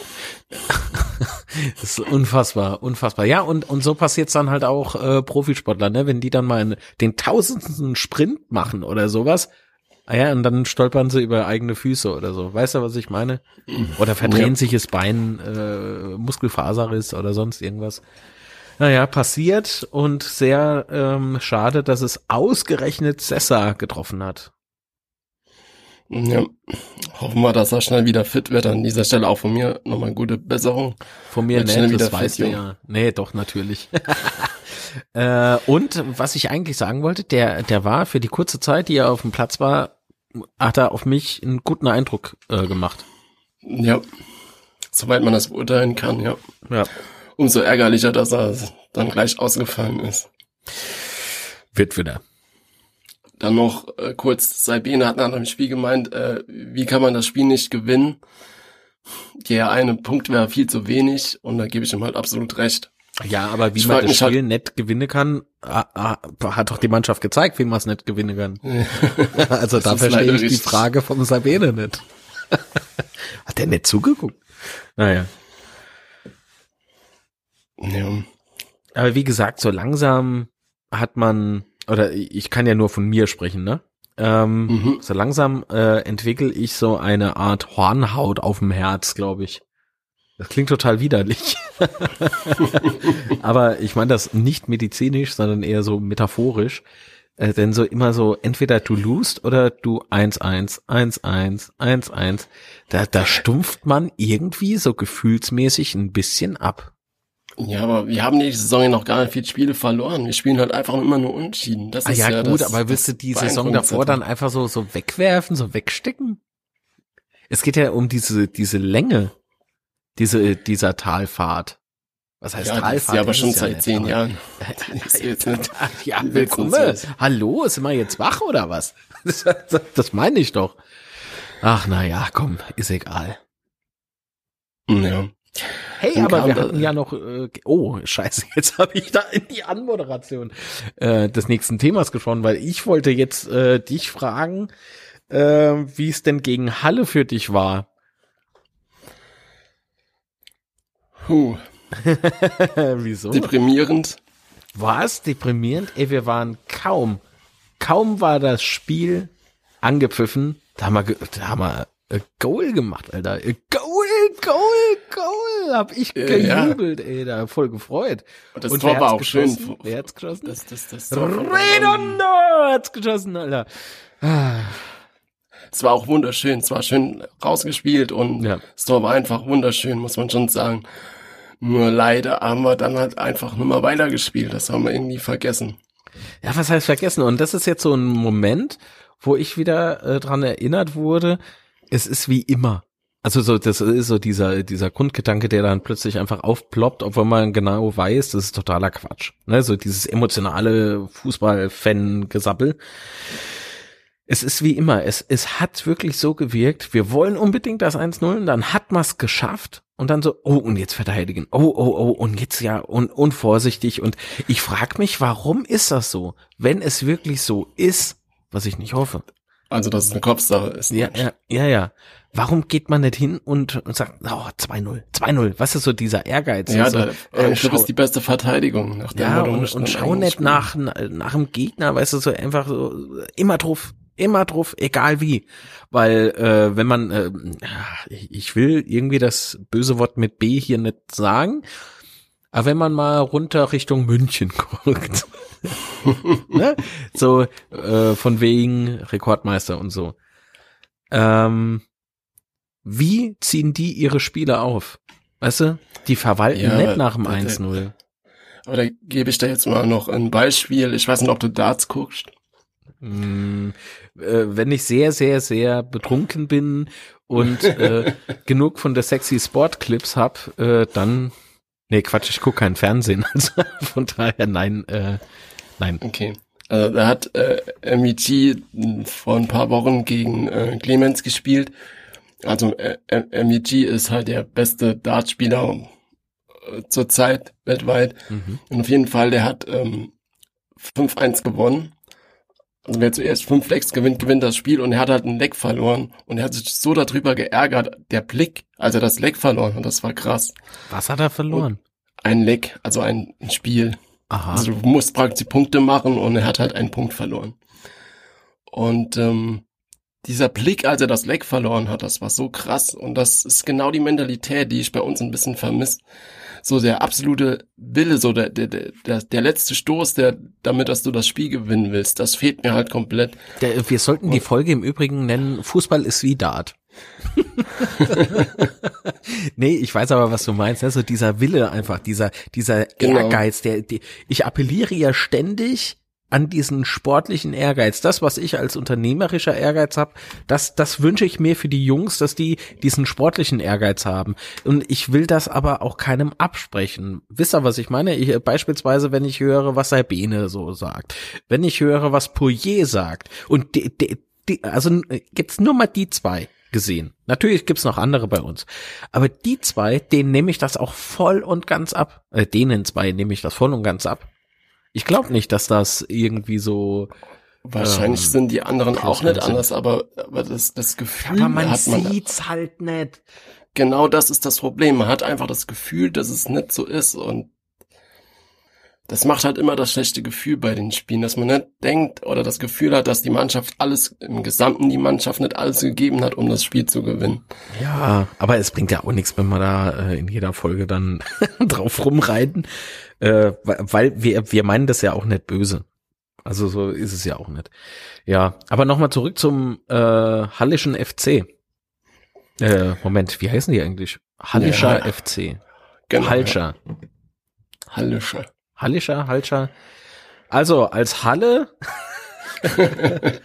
das ist unfassbar, unfassbar. Ja, und, und so passiert's dann halt auch äh, Profisportler, ne? Wenn die dann mal einen, den tausendsten Sprint machen oder sowas, ah ja, und dann stolpern sie über eigene Füße oder so. Weißt du, was ich meine? Oder verdrehen Ja. sich das Bein, äh, Muskelfaserriss oder sonst irgendwas. Naja, passiert und sehr ähm, schade, dass es ausgerechnet Cessa getroffen hat. ja. Hoffen wir, dass er schnell wieder fit wird. An dieser Stelle auch von mir nochmal gute Besserung. Von mir nicht, das wieder weißt fit, du ja. Nee, doch, natürlich. äh, und was ich eigentlich sagen wollte, der, der war für die kurze Zeit, die er auf dem Platz war, hat er auf mich einen guten Eindruck äh, gemacht. Ja. Soweit man das beurteilen kann, ja. Ja. Umso ärgerlicher, dass er dann gleich ausgefallen ist. Wird wieder. Dann noch äh, kurz, Saibene hat nach dem Spiel gemeint, äh, wie kann man das Spiel nicht gewinnen? Der eine Punkt wäre viel zu wenig und da gebe ich ihm halt absolut recht. Ja, aber wie Ich man das halt- Spiel nicht gewinnen kann, ah, ah, hat doch die Mannschaft gezeigt, wie man es nicht gewinnen kann. also da verstehe ich die richtig. Frage vom Sabine nicht. hat der nicht zugeguckt? Naja. Ja. Aber wie gesagt, so langsam hat man, oder ich kann ja nur von mir sprechen, ne? Ähm, mhm. So langsam äh, entwickle ich so eine Art Hornhaut auf dem Herz, glaube ich. Das klingt total widerlich. Aber ich meine das nicht medizinisch, sondern eher so metaphorisch. Äh, denn so immer so, entweder du lust oder du 1-1, 1-1, 1-1. Da, da stumpft man irgendwie so gefühlsmäßig ein bisschen ab. Ja, aber wir haben die Saison ja noch gar nicht viele Spiele verloren. Wir spielen halt einfach immer nur Unentschieden. Das ah, ist ja, ja gut, das, aber willst du die Saison davor dann einfach so, so wegwerfen, so wegstecken? Es geht ja um diese, diese Länge, diese, dieser Talfahrt. Was heißt ja, Talfahrt? Ja, aber schon seit ja zehn Jahren. ja, willkommen. Hallo, sind wir jetzt wach oder was? Das, das meine ich doch. Ach, na ja, komm, ist egal. Ja. Hey, Dann aber wir hatten ja noch, äh, oh, scheiße, jetzt habe ich da in die Anmoderation äh, des nächsten Themas geschaut, weil ich wollte jetzt äh, dich fragen, äh, wie es denn gegen Halle für dich war. Puh. Wieso? Deprimierend. Was? Deprimierend? Ey, wir waren kaum, kaum war das Spiel angepfiffen, da haben wir, da haben wir äh, Goal gemacht, Alter. Äh, Goal, Goal, Goal, hab ich gejubelt, ja. ey, da voll gefreut. Und das Und Tor war auch geschossen? schön. Wer hat's geschossen? Das, das, das Tor Redondo hat's geschossen, Alter. Es war auch wunderschön, es war schön rausgespielt und ja. das Tor war einfach wunderschön, muss man schon sagen. Nur leider haben wir dann halt einfach nur mal weitergespielt. Das haben wir irgendwie vergessen. Ja, was heißt vergessen? Und das ist jetzt so ein Moment, wo ich wieder äh, dran erinnert wurde, es ist wie immer. Also so, das ist so dieser, dieser Grundgedanke, der dann plötzlich einfach aufploppt, obwohl man genau weiß, das ist totaler Quatsch. Ne? So dieses emotionale Fußball-Fan-Gesappel. Es ist wie immer, es, es hat wirklich so gewirkt, wir wollen unbedingt das 1-0, dann hat man es geschafft und dann so, oh, und jetzt verteidigen, oh, oh, oh, und jetzt ja, und unvorsichtig. Und ich frage mich, warum ist das so? Wenn es wirklich so ist, was ich nicht hoffe, also, dass es eine Kopfsache ist. Ja, ja, ja, ja. Warum geht man nicht hin und, und sagt, oh, 2-0, 2-0, was ist so dieser Ehrgeiz? Ja, also, da, äh, schau, ist die beste Verteidigung. Nach ja, und, und schau nicht nach, nach dem Gegner, weißt du, so einfach so, immer drauf, immer drauf, egal wie. Weil, äh, wenn man, äh, ich will irgendwie das böse Wort mit B hier nicht sagen, aber wenn man mal runter Richtung München guckt, ne? so äh, von wegen Rekordmeister und so. Ähm, wie ziehen die ihre Spiele auf? Weißt du, die verwalten ja, nicht nach dem 1-0. Aber da gebe ich dir jetzt mal noch ein Beispiel. Ich weiß nicht, ob du Darts guckst. Mm, äh, wenn ich sehr, sehr, sehr betrunken bin und äh, genug von der sexy Sport Clips hab, äh, dann Nee, Quatsch, ich gucke kein Fernsehen. Also von daher nein, äh, nein. Okay. Also da hat äh, MEG vor ein paar Wochen gegen äh, Clemens gespielt. Also äh, MEG ist halt der beste Dartspieler äh, zurzeit weltweit. Mhm. Und auf jeden Fall, der hat ähm, 5-1 gewonnen. Also wer zuerst fünf Lecks gewinnt, gewinnt das Spiel und er hat halt ein Leck verloren und er hat sich so darüber geärgert, der Blick, als er das Leck verloren hat, das war krass. Was hat er verloren? Und ein Leck, also ein, Spiel. Aha. Also du musst praktisch Punkte machen und er hat halt einen Punkt verloren. Und ähm, dieser Blick, als er das Leck verloren hat, das war so krass. Und das ist genau die Mentalität, die ich bei uns ein bisschen vermisse so der absolute Wille, so der, der, der, der letzte Stoß, der, damit, dass du das Spiel gewinnen willst, das fehlt mir halt komplett. Der, wir sollten die Folge im Übrigen nennen, Fußball ist wie Dart. nee, ich weiß aber, was du meinst, ne? so dieser Wille einfach, dieser, dieser genau. Ehrgeiz, der, der, ich appelliere ja ständig an diesen sportlichen Ehrgeiz. Das, was ich als unternehmerischer Ehrgeiz habe, das, das wünsche ich mir für die Jungs, dass die diesen sportlichen Ehrgeiz haben. Und ich will das aber auch keinem absprechen. Wisst ihr, was ich meine? Ich, beispielsweise, wenn ich höre, was Sabine so sagt, wenn ich höre, was Poirier sagt, und die, die, die, also gibt's nur mal die zwei gesehen. Natürlich gibt's noch andere bei uns. Aber die zwei, denen nehme ich das auch voll und ganz ab. Äh, denen zwei nehme ich das voll und ganz ab. Ich glaube nicht, dass das irgendwie so. Wahrscheinlich ähm, sind die anderen auch nicht anders, aber, aber das, das Gefühl aber man hat man sieht's halt nicht. Genau das ist das Problem. Man hat einfach das Gefühl, dass es nicht so ist und das macht halt immer das schlechte Gefühl bei den Spielen, dass man nicht denkt oder das Gefühl hat, dass die Mannschaft alles, im Gesamten die Mannschaft nicht alles gegeben hat, um das Spiel zu gewinnen. Ja, aber es bringt ja auch nichts, wenn wir da äh, in jeder Folge dann drauf rumreiten, äh, weil wir, wir meinen das ja auch nicht böse. Also so ist es ja auch nicht. Ja, aber nochmal zurück zum äh, Hallischen FC. Äh, Moment, wie heißen die eigentlich? Hallischer ja, FC. Genau, Halscher. Hallischer. Hallischer, Halscher. Also als Halle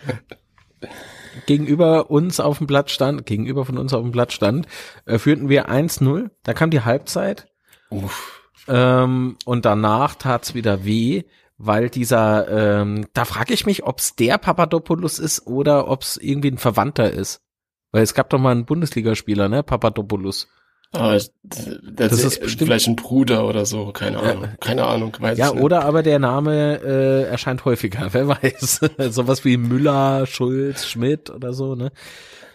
gegenüber uns auf dem Blatt stand, gegenüber von uns auf dem Blatt stand, äh, führten wir 1-0. Da kam die Halbzeit. Uff. Ähm, und danach tat's wieder weh, weil dieser, ähm, da frage ich mich, ob's der Papadopoulos ist oder ob's irgendwie ein Verwandter ist. Weil es gab doch mal einen Bundesligaspieler, ne, Papadopoulos. Aber das, das ist bestimmt vielleicht ein Bruder oder so, keine Ahnung, keine Ahnung, weiß Ja, oder aber der Name äh, erscheint häufiger, wer weiß. Sowas wie Müller, Schulz, Schmidt oder so, ne?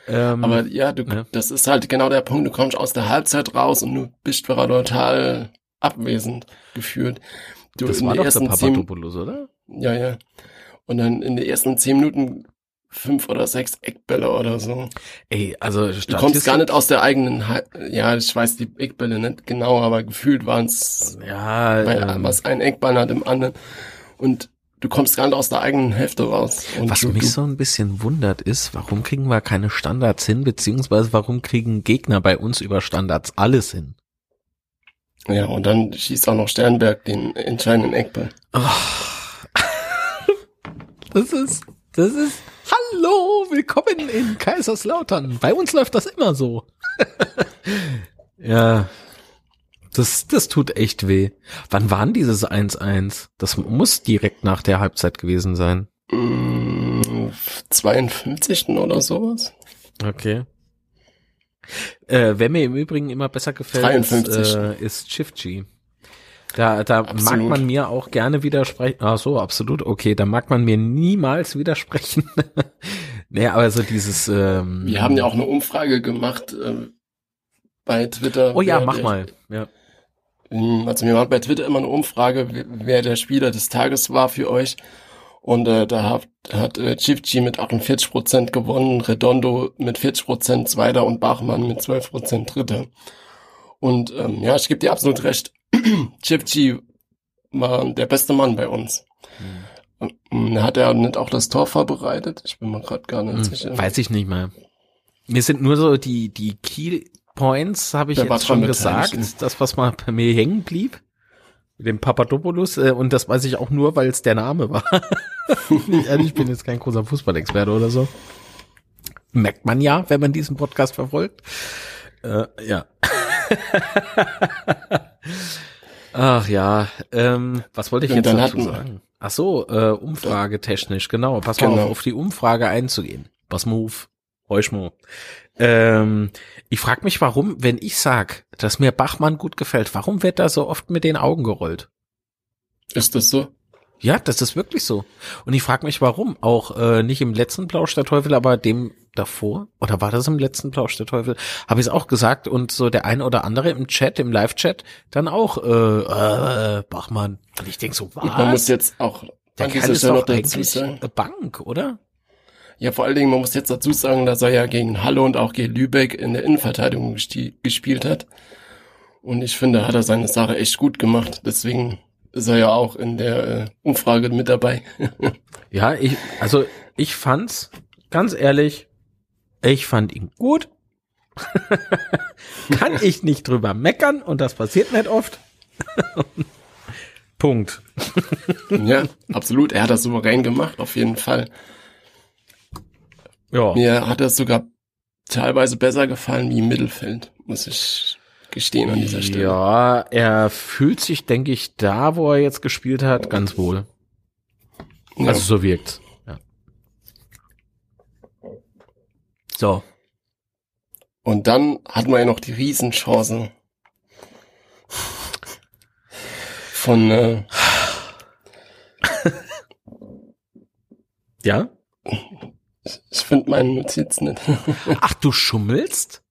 Ähm, aber ja, du, ne? das ist halt genau der Punkt, du kommst aus der Halbzeit raus und du bist total abwesend gefühlt. Du das war doch der Papadopoulos, oder? Ja, ja. Und dann in den ersten zehn Minuten fünf oder sechs Eckbälle oder so. Ey, also du kommst gar nicht aus der eigenen, ja, ich weiß die Eckbälle nicht genau, aber gefühlt waren es, ja, ähm, was ein Eckball hat im anderen und du kommst gar nicht aus der eigenen Hälfte raus. Und was du, mich so ein bisschen wundert ist, warum kriegen wir keine Standards hin, beziehungsweise warum kriegen Gegner bei uns über Standards alles hin? Ja, und dann schießt auch noch Sternberg den entscheidenden Eckball. Oh. Das ist, das ist, hallo, willkommen in Kaiserslautern. Bei uns läuft das immer so. ja, das, das tut echt weh. Wann waren dieses 1-1? Das muss direkt nach der Halbzeit gewesen sein. 52. Mm, oder sowas. Okay. Äh, wer mir im Übrigen immer besser gefällt, 53. Äh, ist Shifty. Da, da mag man mir auch gerne widersprechen. Ach so, absolut. Okay, da mag man mir niemals widersprechen. naja, aber so dieses. Ähm, Wir haben ja auch eine Umfrage gemacht äh, bei Twitter. Oh ja, mach der, mal. Ja. Also wir machen bei Twitter immer eine Umfrage, wer der Spieler des Tages war für euch. Und äh, da hat, hat äh, Chifchi mit 48 Prozent gewonnen, Redondo mit 40 Prozent Zweiter und Bachmann mit 12 Prozent Dritter. Und ähm, ja, ich gebe dir absolut recht. Chipchi war der beste Mann bei uns. Hm. Hat er nicht auch das Tor vorbereitet? Ich bin mir gerade gar nicht hm, sicher. Weiß ich nicht mehr. Mir sind nur so die, die Key Points, habe ich der jetzt schon gesagt. Das, was mal bei mir hängen blieb. Mit dem Papadopoulos. Äh, und das weiß ich auch nur, weil es der Name war. ich bin jetzt kein großer Fußballexperte oder so. Merkt man ja, wenn man diesen Podcast verfolgt. Äh, ja. Ach ja, ähm, was wollte ich jetzt dazu sagen? Ach so, äh, Umfrage technisch, genau. Pass genau. mal auf, auf die Umfrage einzugehen. Pass mal auf, Heuschmo. Ähm, ich frage mich, warum, wenn ich sag, dass mir Bachmann gut gefällt, warum wird da so oft mit den Augen gerollt? Ist das so? Ja, das ist wirklich so. Und ich frage mich, warum. Auch äh, nicht im letzten Plausch der Teufel, aber dem davor. Oder war das im letzten Plausch der Teufel? Habe ich es auch gesagt. Und so der eine oder andere im Chat, im Live-Chat, dann auch, äh, äh, Bachmann. Und ich denk so, was? man muss jetzt auch der kann ist doch eigentlich sagen. Bank, oder? Ja, vor allen Dingen, man muss jetzt dazu sagen, dass er ja gegen Halle und auch gegen Lübeck in der Innenverteidigung gespielt hat. Und ich finde, hat er seine Sache echt gut gemacht. Deswegen ist er ja auch in der äh, Umfrage mit dabei. ja, ich, also ich fand's, ganz ehrlich, ich fand ihn gut. Kann ich nicht drüber meckern und das passiert nicht oft. Punkt. ja, absolut. Er hat das souverän gemacht, auf jeden Fall. Ja. Mir hat das sogar teilweise besser gefallen wie im Mittelfeld, muss ich gestehen an dieser Stelle. Ja, er fühlt sich, denke ich, da, wo er jetzt gespielt hat, ganz wohl. Ja. Also so wirkt. So. Und dann hatten wir ja noch die Riesenchance von äh, Ja? Ich finde meinen Notiz nicht. Ach, du schummelst?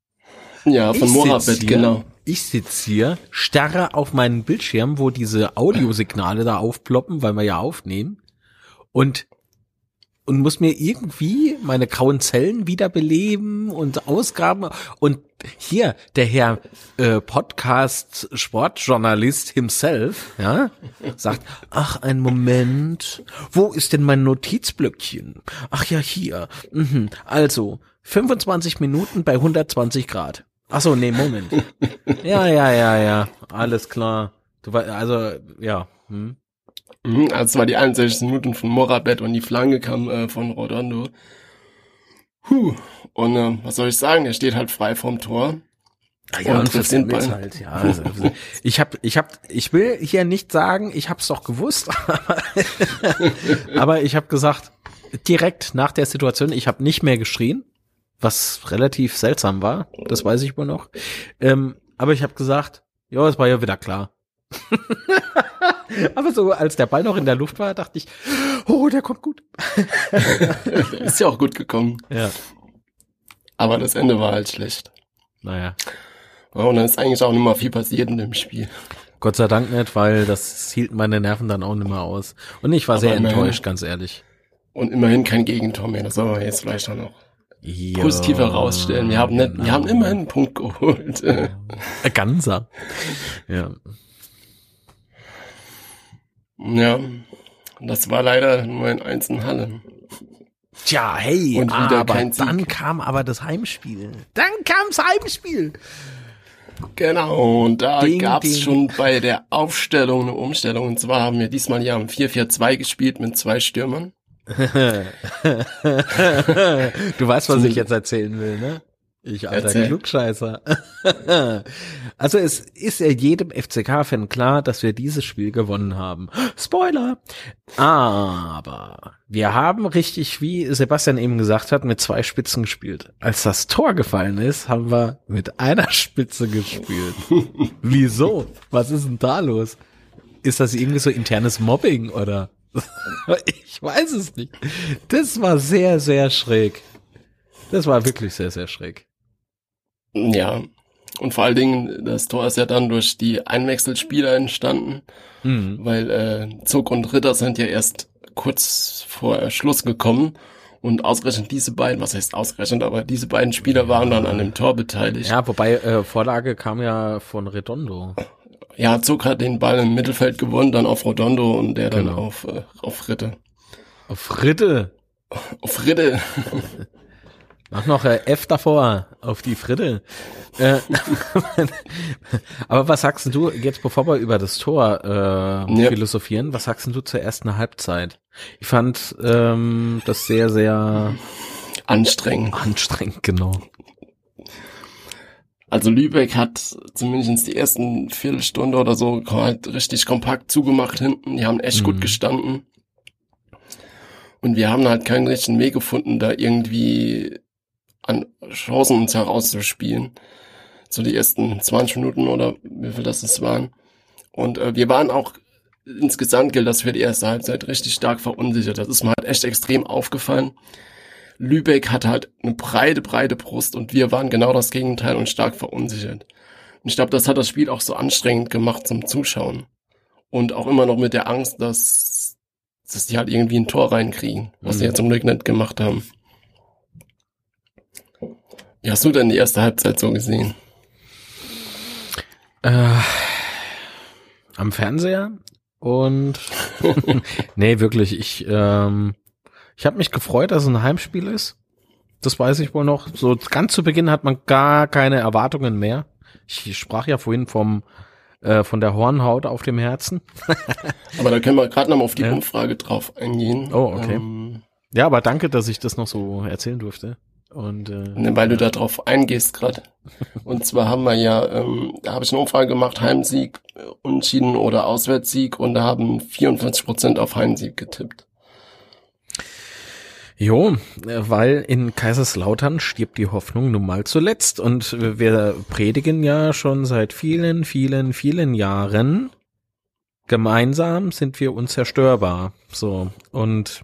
Ja, von Mohabit, genau. ich sitz hier, starre auf meinen Bildschirm, wo diese Audiosignale da aufploppen, weil wir ja aufnehmen. Und und muss mir irgendwie meine grauen Zellen wiederbeleben und Ausgaben und hier der Herr äh, Podcast Sportjournalist himself, ja, sagt, ach ein Moment, wo ist denn mein Notizblöckchen? Ach ja hier. Mhm. Also 25 Minuten bei 120 Grad. Ach so, nee, Moment. Ja, ja, ja, ja, alles klar. Du war also ja. Hm. Mhm, also es war die 61 Minuten von Morabet und die Flanke kam äh, von Rodondo. Huh. Und äh, was soll ich sagen? Der steht halt frei vorm Tor. Ah ja, und trifft den Ball. Halt, ja. Also, ich habe, ich habe, ich will hier nicht sagen, ich habe es doch gewusst, aber ich habe gesagt, direkt nach der Situation, ich habe nicht mehr geschrien, was relativ seltsam war, das weiß ich wohl noch. Ähm, aber ich habe gesagt, ja, es war ja wieder klar. Aber so, als der Ball noch in der Luft war, dachte ich, oh, der kommt gut. ist ja auch gut gekommen. Ja. Aber das Ende war halt schlecht. Naja. Und dann ist eigentlich auch nicht mal viel passiert in dem Spiel. Gott sei Dank nicht, weil das hielten meine Nerven dann auch nicht mehr aus. Und ich war Aber sehr enttäuscht, ganz ehrlich. Und immerhin kein Gegentor mehr. Das soll man jetzt vielleicht auch noch jo, positiv herausstellen. Wir haben nicht, genau. wir haben immerhin einen Punkt geholt. Ganzer. Ja. Ja, das war leider nur in einzelnen Halle. Tja, hey, und wieder aber kein Sieg. dann kam aber das Heimspiel. Dann kam's Heimspiel. Genau, und da ding, gab's ding. schon bei der Aufstellung eine Umstellung. Und zwar haben wir diesmal ja im 4-4-2 gespielt mit zwei Stürmern. du weißt, was ich jetzt erzählen will, ne? Ich alter Erzähl. Klugscheißer. also es ist ja jedem FCK-Fan klar, dass wir dieses Spiel gewonnen haben. Spoiler! Aber wir haben richtig, wie Sebastian eben gesagt hat, mit zwei Spitzen gespielt. Als das Tor gefallen ist, haben wir mit einer Spitze gespielt. Wieso? Was ist denn da los? Ist das irgendwie so internes Mobbing oder? ich weiß es nicht. Das war sehr, sehr schräg. Das war wirklich sehr, sehr schräg. Ja, und vor allen Dingen, das Tor ist ja dann durch die Einwechselspieler entstanden, mhm. weil äh, Zug und Ritter sind ja erst kurz vor Schluss gekommen. Und ausgerechnet diese beiden, was heißt ausgerechnet, aber diese beiden Spieler waren dann an dem Tor beteiligt. Ja, wobei äh, Vorlage kam ja von Redondo. Ja, Zug hat den Ball im Mittelfeld gewonnen, dann auf Redondo und der genau. dann auf, äh, auf Ritte. Auf Ritte? Auf Ritte. Mach noch äh, F davor auf die Fritte. Äh, aber was sagst du jetzt, bevor wir über das Tor äh, ja. philosophieren, was sagst du zur ersten Halbzeit? Ich fand ähm, das sehr, sehr anstrengend. Anstrengend, genau. Also Lübeck hat zumindest die ersten Viertelstunde oder so halt richtig kompakt zugemacht hinten. Die haben echt mhm. gut gestanden. Und wir haben halt keinen richtigen Weg gefunden, da irgendwie an Chancen uns herauszuspielen. So die ersten 20 Minuten oder wie viel das es waren. Und äh, wir waren auch insgesamt gilt das für die erste Halbzeit richtig stark verunsichert. Das ist mir halt echt extrem aufgefallen. Lübeck hatte halt eine breite, breite Brust und wir waren genau das Gegenteil und stark verunsichert. Und ich glaube, das hat das Spiel auch so anstrengend gemacht zum Zuschauen. Und auch immer noch mit der Angst, dass, dass die halt irgendwie ein Tor reinkriegen, was mhm. die ja zum Glück nicht gemacht haben. Wie hast du denn die erste Halbzeit so gesehen? Äh, am Fernseher und nee, wirklich, ich, ähm, ich habe mich gefreut, dass es ein Heimspiel ist. Das weiß ich wohl noch. So ganz zu Beginn hat man gar keine Erwartungen mehr. Ich sprach ja vorhin vom äh, von der Hornhaut auf dem Herzen. aber da können wir gerade noch mal auf die ja. Umfrage drauf eingehen. Oh, okay. Ähm, ja, aber danke, dass ich das noch so erzählen durfte. Und, äh, ne, weil du da drauf eingehst gerade. Und zwar haben wir ja, ähm, da habe ich eine Umfrage gemacht, Heimsieg, Unschieden oder Auswärtssieg und da haben 54 Prozent auf Heimsieg getippt. Jo, weil in Kaiserslautern stirbt die Hoffnung nun mal zuletzt und wir predigen ja schon seit vielen, vielen, vielen Jahren, gemeinsam sind wir unzerstörbar. So, und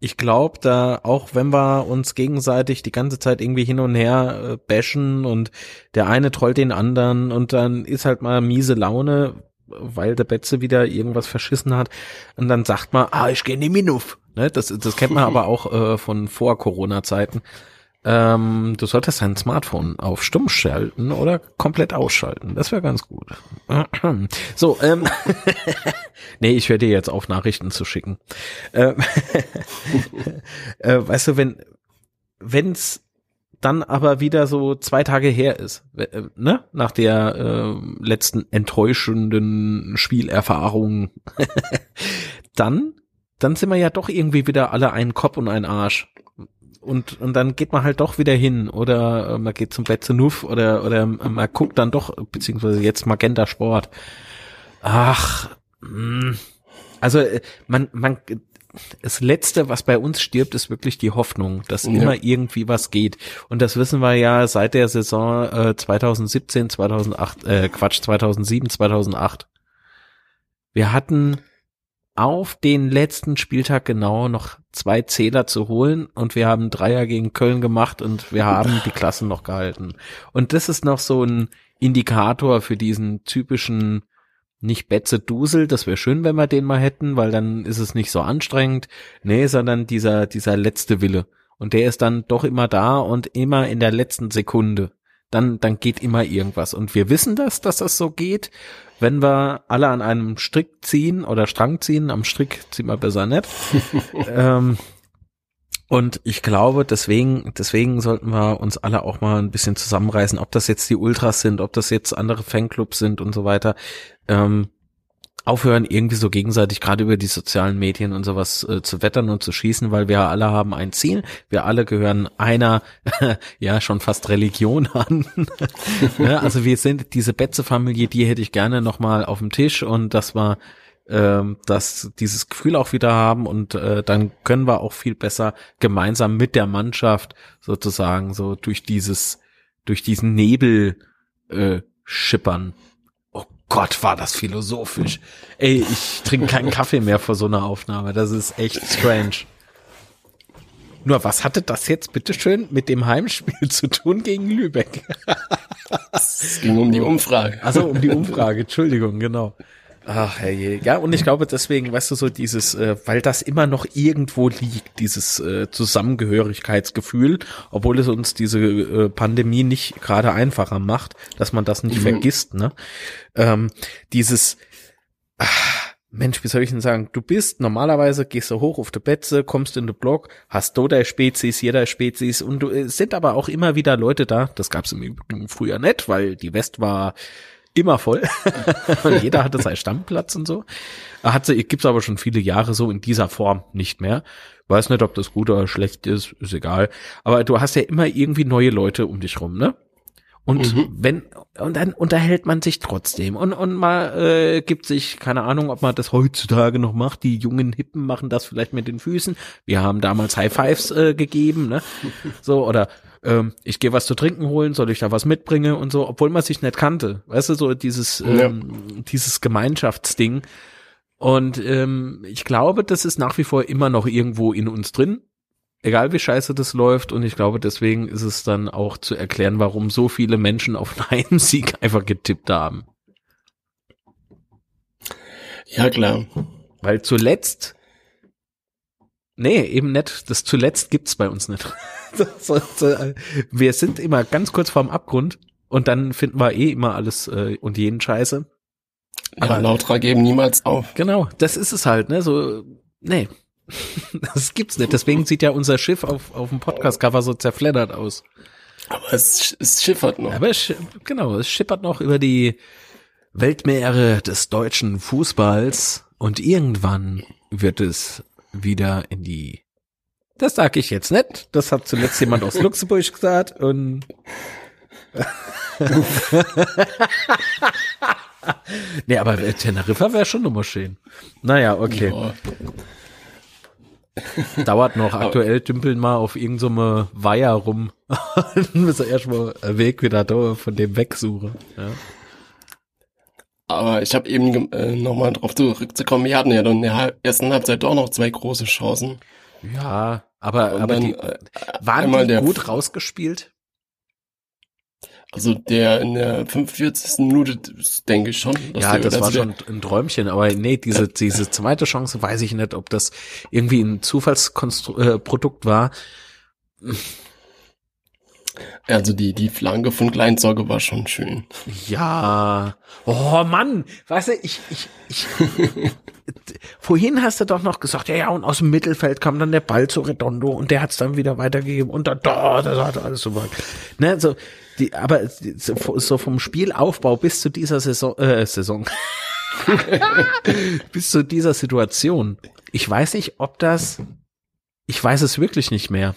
ich glaube, da auch wenn wir uns gegenseitig die ganze Zeit irgendwie hin und her äh, bashen und der eine trollt den anderen und dann ist halt mal miese Laune, weil der Betze wieder irgendwas verschissen hat und dann sagt man, ah, ich gehe in die Minuf. Ne, das, das kennt man aber auch äh, von vor Corona-Zeiten. Ähm, du solltest dein Smartphone auf stumm schalten oder komplett ausschalten. Das wäre ganz gut. So, ähm, nee, ich werde dir jetzt auf Nachrichten zu schicken. Ähm, äh, weißt du, wenn wenn's dann aber wieder so zwei Tage her ist, äh, ne, nach der äh, letzten enttäuschenden Spielerfahrung, dann dann sind wir ja doch irgendwie wieder alle ein Kopf und ein Arsch und, und dann geht man halt doch wieder hin oder äh, man geht zum Bett zu Nuff oder, oder man guckt dann doch, beziehungsweise jetzt Magenta Sport. Ach, mh. Hm. also äh, man, man, das Letzte, was bei uns stirbt, ist wirklich die Hoffnung, dass ja. immer irgendwie was geht. Und das wissen wir ja seit der Saison äh, 2017, 2008, äh, Quatsch, 2007, 2008. Wir hatten auf den letzten Spieltag genau noch zwei Zähler zu holen und wir haben Dreier gegen Köln gemacht und wir haben die Klassen noch gehalten. Und das ist noch so ein Indikator für diesen typischen nicht Betze Dusel, das wäre schön, wenn wir den mal hätten, weil dann ist es nicht so anstrengend. Nee, sondern dieser, dieser letzte Wille. Und der ist dann doch immer da und immer in der letzten Sekunde. Dann, dann geht immer irgendwas. Und wir wissen das, dass das so geht wenn wir alle an einem Strick ziehen oder Strang ziehen, am Strick ziehen wir besser nicht. ähm, und ich glaube, deswegen, deswegen sollten wir uns alle auch mal ein bisschen zusammenreißen, ob das jetzt die Ultras sind, ob das jetzt andere Fanclubs sind und so weiter. Ähm, aufhören, irgendwie so gegenseitig gerade über die sozialen Medien und sowas äh, zu wettern und zu schießen, weil wir alle haben ein Ziel. Wir alle gehören einer, ja, schon fast Religion an. ja, also wir sind diese Betze-Familie, die hätte ich gerne nochmal auf dem Tisch und das war ähm, dass dieses Gefühl auch wieder haben und äh, dann können wir auch viel besser gemeinsam mit der Mannschaft sozusagen so durch dieses durch diesen Nebel äh, schippern Gott, war das philosophisch. Ey, ich trinke keinen Kaffee mehr vor so einer Aufnahme. Das ist echt strange. Nur was hatte das jetzt bitteschön mit dem Heimspiel zu tun gegen Lübeck? es ging um die Umfrage. Also um die Umfrage, Entschuldigung, genau. Ach, herrje. Ja, und ich glaube deswegen, weißt du, so dieses, äh, weil das immer noch irgendwo liegt, dieses äh, Zusammengehörigkeitsgefühl, obwohl es uns diese äh, Pandemie nicht gerade einfacher macht, dass man das nicht mhm. vergisst, ne? Ähm, dieses, ach, Mensch, wie soll ich denn sagen? Du bist normalerweise, gehst du hoch auf der Betze, kommst in den Block, hast du deine Spezies, jeder Spezies und du, es sind aber auch immer wieder Leute da, das gab's im Übrigen früher nicht, weil die West war immer voll. und jeder hatte seinen Stammplatz und so. Hat sie, gibt's aber schon viele Jahre so in dieser Form nicht mehr. Weiß nicht, ob das gut oder schlecht ist, ist egal. Aber du hast ja immer irgendwie neue Leute um dich rum, ne? Und mhm. wenn, und dann unterhält man sich trotzdem. Und, und mal äh, gibt sich, keine Ahnung, ob man das heutzutage noch macht. Die jungen Hippen machen das vielleicht mit den Füßen. Wir haben damals High Fives äh, gegeben, ne? So, oder ähm, ich gehe was zu trinken holen, soll ich da was mitbringen und so, obwohl man sich nicht kannte. Weißt du, so dieses, ja. ähm, dieses Gemeinschaftsding. Und ähm, ich glaube, das ist nach wie vor immer noch irgendwo in uns drin. Egal wie scheiße das läuft. Und ich glaube, deswegen ist es dann auch zu erklären, warum so viele Menschen auf einen Sieg einfach getippt haben. Ja, klar. Weil zuletzt Nee, eben nicht. Das zuletzt gibt's bei uns nicht. wir sind immer ganz kurz vorm Abgrund und dann finden wir eh immer alles äh, und jeden Scheiße. Aber ja, Lautra geben niemals auf. Genau, das ist es halt, ne? So, nee. das gibt's nicht. Deswegen sieht ja unser Schiff auf, auf dem Podcast-Cover so zerfleddert aus. Aber es, es schiffert noch. Aber es, genau, es schippert noch über die Weltmeere des deutschen Fußballs und irgendwann wird es wieder in die. Das sag ich jetzt nicht. Das hat zuletzt jemand aus Luxemburg gesagt und. nee, aber Teneriffa wäre schon nochmal schön. Naja, okay. Ja. Dauert noch. Aktuell dümpeln mal auf irgendeine so Weiher rum. müssen wir erstmal Weg wieder da von dem wegsuchen. Ja. Aber ich habe eben äh, nochmal drauf zurückzukommen, wir hatten ja dann in der ersten Halbzeit doch noch zwei große Chancen. Ja, aber, Und aber dann, die, äh, waren die der- gut rausgespielt? Also der in der 45. Minute, das denke ich schon. ja, der das war schon ein Träumchen, aber nee, diese, diese zweite Chance weiß ich nicht, ob das irgendwie ein Zufallsprodukt äh, war. Also die, die Flanke von Kleinsorge war schon schön. Ja. Oh Mann, weißt du, ich, ich, ich. Vorhin hast du doch noch gesagt, ja, ja, und aus dem Mittelfeld kam dann der Ball zu Redondo und der hat's dann wieder weitergegeben und da, da, das hat alles super. Ne, so, die, aber so so vom Spielaufbau bis zu dieser Saison, äh, Saison. bis zu dieser Situation. Ich weiß nicht, ob das, ich weiß es wirklich nicht mehr.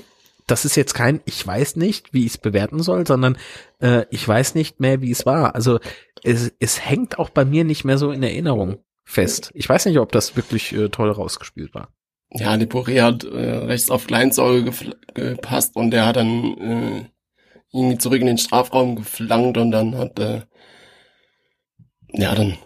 Das ist jetzt kein, ich weiß nicht, wie ich es bewerten soll, sondern äh, ich weiß nicht mehr, wie es war. Also es, es hängt auch bei mir nicht mehr so in Erinnerung fest. Ich weiß nicht, ob das wirklich äh, toll rausgespielt war. Ja, Leporé hat äh, rechts auf Kleinsorge gefl- gepasst und der hat dann äh, irgendwie zurück in den Strafraum geflankt und dann hat äh, ja dann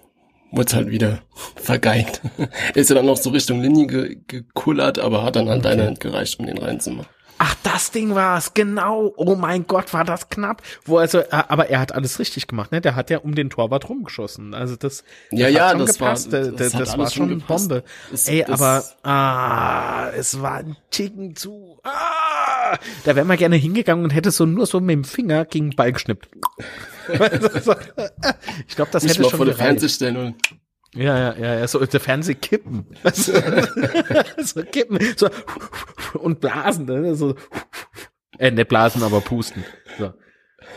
wurde halt wieder vergeigt. ist ja dann noch so Richtung Linie ge gekullert, aber hat dann halt Okay. leider nicht gereicht, um den reinzumachen. Ach, das Ding war's, genau. Oh mein Gott, war das knapp. Wo also, äh, aber er hat alles richtig gemacht, ne? Der hat ja um den Torwart rumgeschossen. Also das, Ja, das ja, schon das war- gepasst. das, das das, das war schon gepasst. Bombe. Das- Ey, aber ah, es war ein Ticken zu. Ah, da wäre man gerne hingegangen und hätte so nur so mit dem Finger gegen den Ball geschnippt. ich glaube, das Nicht hätte mal schon vor der und Ja, ja, ja, ja, so der Fernseh kippen. so, so kippen, so und blasen, ne? so äh, nicht blasen, aber pusten. So.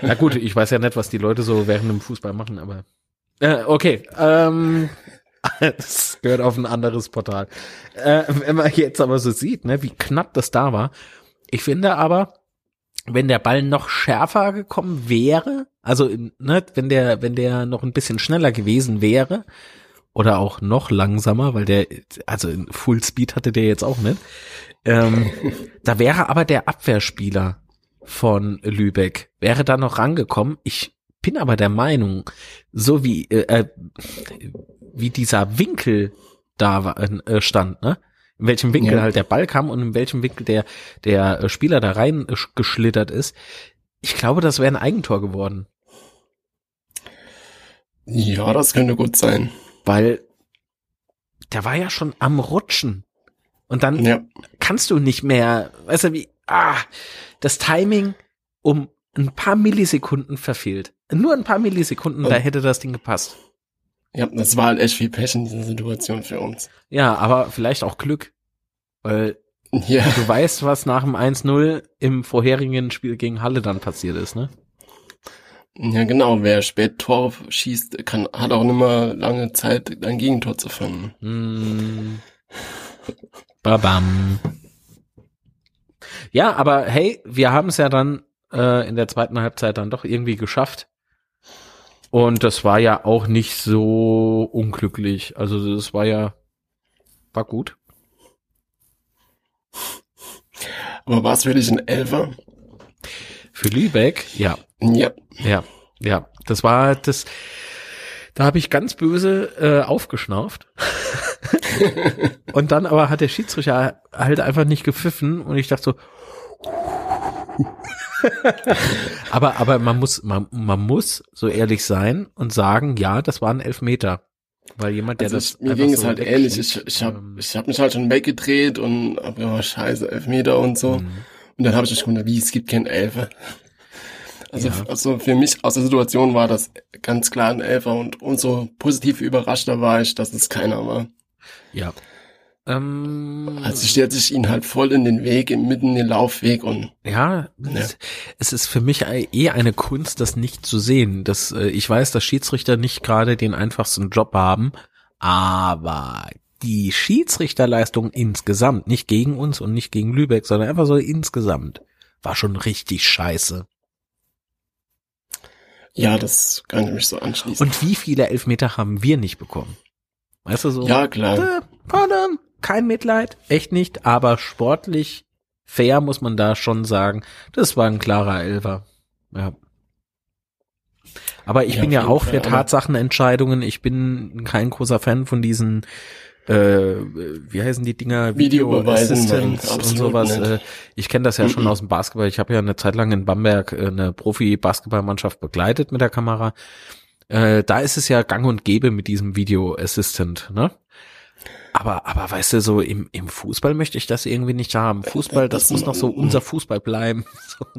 Na gut, ich weiß ja nicht, was die Leute so während dem Fußball machen, aber äh, okay, ähm, das gehört auf ein anderes Portal. Äh, wenn man jetzt aber so sieht, ne, wie knapp das da war. Ich finde aber, wenn der Ball noch schärfer gekommen wäre, also ne, wenn der, wenn der noch ein bisschen schneller gewesen wäre, oder auch noch langsamer, weil der, also in Full Speed hatte der jetzt auch nicht. Ähm, da wäre aber der Abwehrspieler von Lübeck, wäre da noch rangekommen. Ich bin aber der Meinung, so wie, äh, äh, wie dieser Winkel da war, äh, stand, ne? In welchem Winkel Ja. halt der Ball kam und in welchem Winkel der, der äh, Spieler da rein äh, geschlittert ist. Ich glaube, das wäre ein Eigentor geworden. ja, das könnte gut sein. Weil der war ja schon am Rutschen. Und dann Ja, kannst du nicht mehr, weißt du wie, ah, das Timing um ein paar Millisekunden verfehlt. Nur ein paar Millisekunden, da Oh. hätte das Ding gepasst. ja, das war halt echt viel Pech in dieser Situation für uns. Ja, aber vielleicht auch Glück. Weil Ja, du weißt, was nach dem 1-0 im vorherigen Spiel gegen Halle dann passiert ist, ne? Ja genau, wer spät Tor schießt, kann, hat auch nicht mehr lange Zeit, ein Gegentor zu fangen. Mm. Babam. Ja, aber hey, wir haben es ja dann äh, in der zweiten Halbzeit dann doch irgendwie geschafft. Und das war ja auch nicht so unglücklich. Also das war ja, war gut. Aber war es wirklich ein Elfer? Für Lübeck, ja, Ja, ja, ja. Das war das, da habe ich ganz böse äh, aufgeschnauft. und dann aber hat der Schiedsrichter halt einfach nicht gepfiffen und ich dachte so, aber, aber man muss, man, man muss so ehrlich sein und sagen, ja, das war ein Elfmeter. Weil jemand, der also das ich, mir ging es so halt ähnlich. Ich, ich habe ähm, ich hab mich halt schon weggedreht und hab oh, scheiße, Elfmeter und so. Mhm. Und dann habe ich mich gewundert, wie, es gibt keinen Elfer. Also, Ja. also für mich aus der Situation war das ganz klar ein Elfer und umso positiv überraschter war ich, dass es keiner war. Ja. Ähm, Also stellt sich ihn halt voll in den Weg, im- mitten in den Laufweg und Ja, Ja. Es, es ist für mich eh eine Kunst, das nicht zu sehen. Das, äh, ich weiß, dass Schiedsrichter nicht gerade den einfachsten Job haben, aber die Schiedsrichterleistung insgesamt, nicht gegen uns und nicht gegen Lübeck, sondern einfach so insgesamt, war schon richtig scheiße. Ja, das kann ich mich so anschließen. Und wie viele Elfmeter haben wir nicht bekommen? Weißt du so? ja, klar. Äh, pardon, kein Mitleid, echt nicht, aber sportlich fair muss man da schon sagen, das war ein klarer Elfer. Ja. Aber ich Ja, bin ja auch für Tatsachenentscheidungen. Ich bin kein großer Fan von diesen äh, wie heißen die Dinger? Videobeweisen, Assistants nein, und sowas. nicht. Äh, ich kenne das ja schon aus dem Basketball. Ich habe ja eine Zeit lang in Bamberg äh, eine Profi-Basketballmannschaft begleitet mit der Kamera. Äh, da ist es ja gang und gäbe mit diesem Video Assistant, ne? Aber, aber weißt du, so im, im Fußball möchte ich das irgendwie nicht haben. Fußball, das, Das- muss noch so unser Fußball bleiben.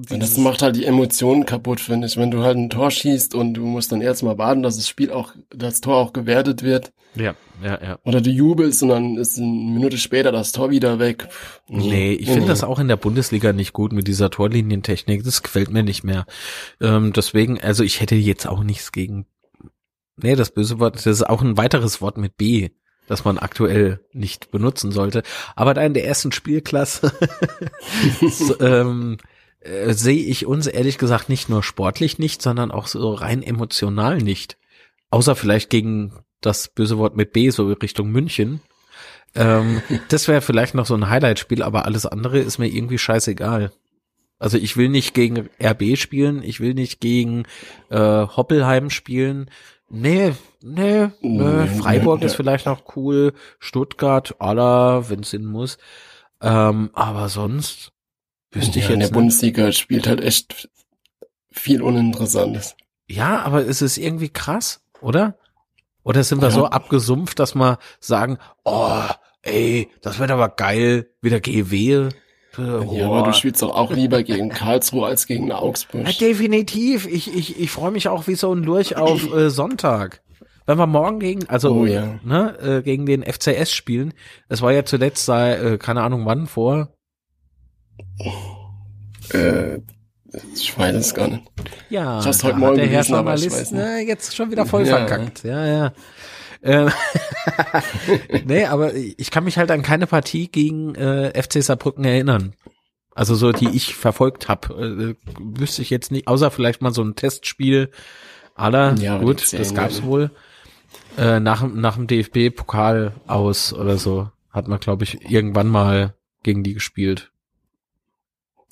So das macht halt die Emotionen kaputt, finde ich. Wenn du halt ein Tor schießt und du musst dann erst mal warten, dass das Spiel auch, das Tor auch gewertet wird. ja, ja, ja. Oder du jubelst und dann ist eine Minute später das Tor wieder weg. Nee, ich finde das auch in der Bundesliga nicht gut mit dieser Torlinientechnik. Das gefällt mir nicht mehr. Ähm, deswegen, also ich hätte jetzt auch nichts gegen. Nee, das böse Wort, das ist auch ein weiteres Wort mit B, das man aktuell nicht benutzen sollte. Aber da in der ersten Spielklasse ähm, äh, sehe ich uns ehrlich gesagt nicht nur sportlich nicht, sondern auch so rein emotional nicht. Außer vielleicht gegen das böse Wort mit B, so Richtung München. Ähm, das wäre vielleicht noch so ein Highlight-Spiel, aber alles andere ist mir irgendwie scheißegal. Also ich will nicht gegen RB spielen, ich will nicht gegen äh, Hoppelheim spielen. Nee, nee, nee. Nee, Freiburg nee, ist vielleicht noch cool, Stuttgart, aller, wenn es hin muss. Ähm, aber sonst wüsste ich ja, in der jetzt nicht. Bundesliga spielt halt echt viel Uninteressantes. Ja, aber es ist irgendwie krass, oder? Oder sind wir Ja. so abgesumpft, dass wir sagen, oh, ey, das wird aber geil, wieder GW. Oh. Ja, aber du spielst doch auch lieber gegen Karlsruhe als gegen Augsburg. Ja, definitiv. Ich, ich, ich freue mich auch wie so ein Lurch auf äh, Sonntag. Wenn wir morgen gegen, also Oh ja. ne, äh, gegen den FCS spielen, es war ja zuletzt sei, äh, keine Ahnung wann vor. Äh, ich weiß es gar nicht. Ja, Ich hab's heute Morgen der Herr gelesen, aber ich weiß nicht. na, jetzt schon wieder voll Ja. verkackt. Ja, ja. Ähm, nee, aber ich kann mich halt an keine Partie gegen äh, FC Saarbrücken erinnern. Also so, die ich verfolgt habe, äh, wüsste ich jetzt nicht, außer vielleicht mal so ein Testspiel aller, Ja, gut, das gab's wohl. Äh, nach, nach dem DFB-Pokal aus oder so hat man, glaube ich, irgendwann mal gegen die gespielt.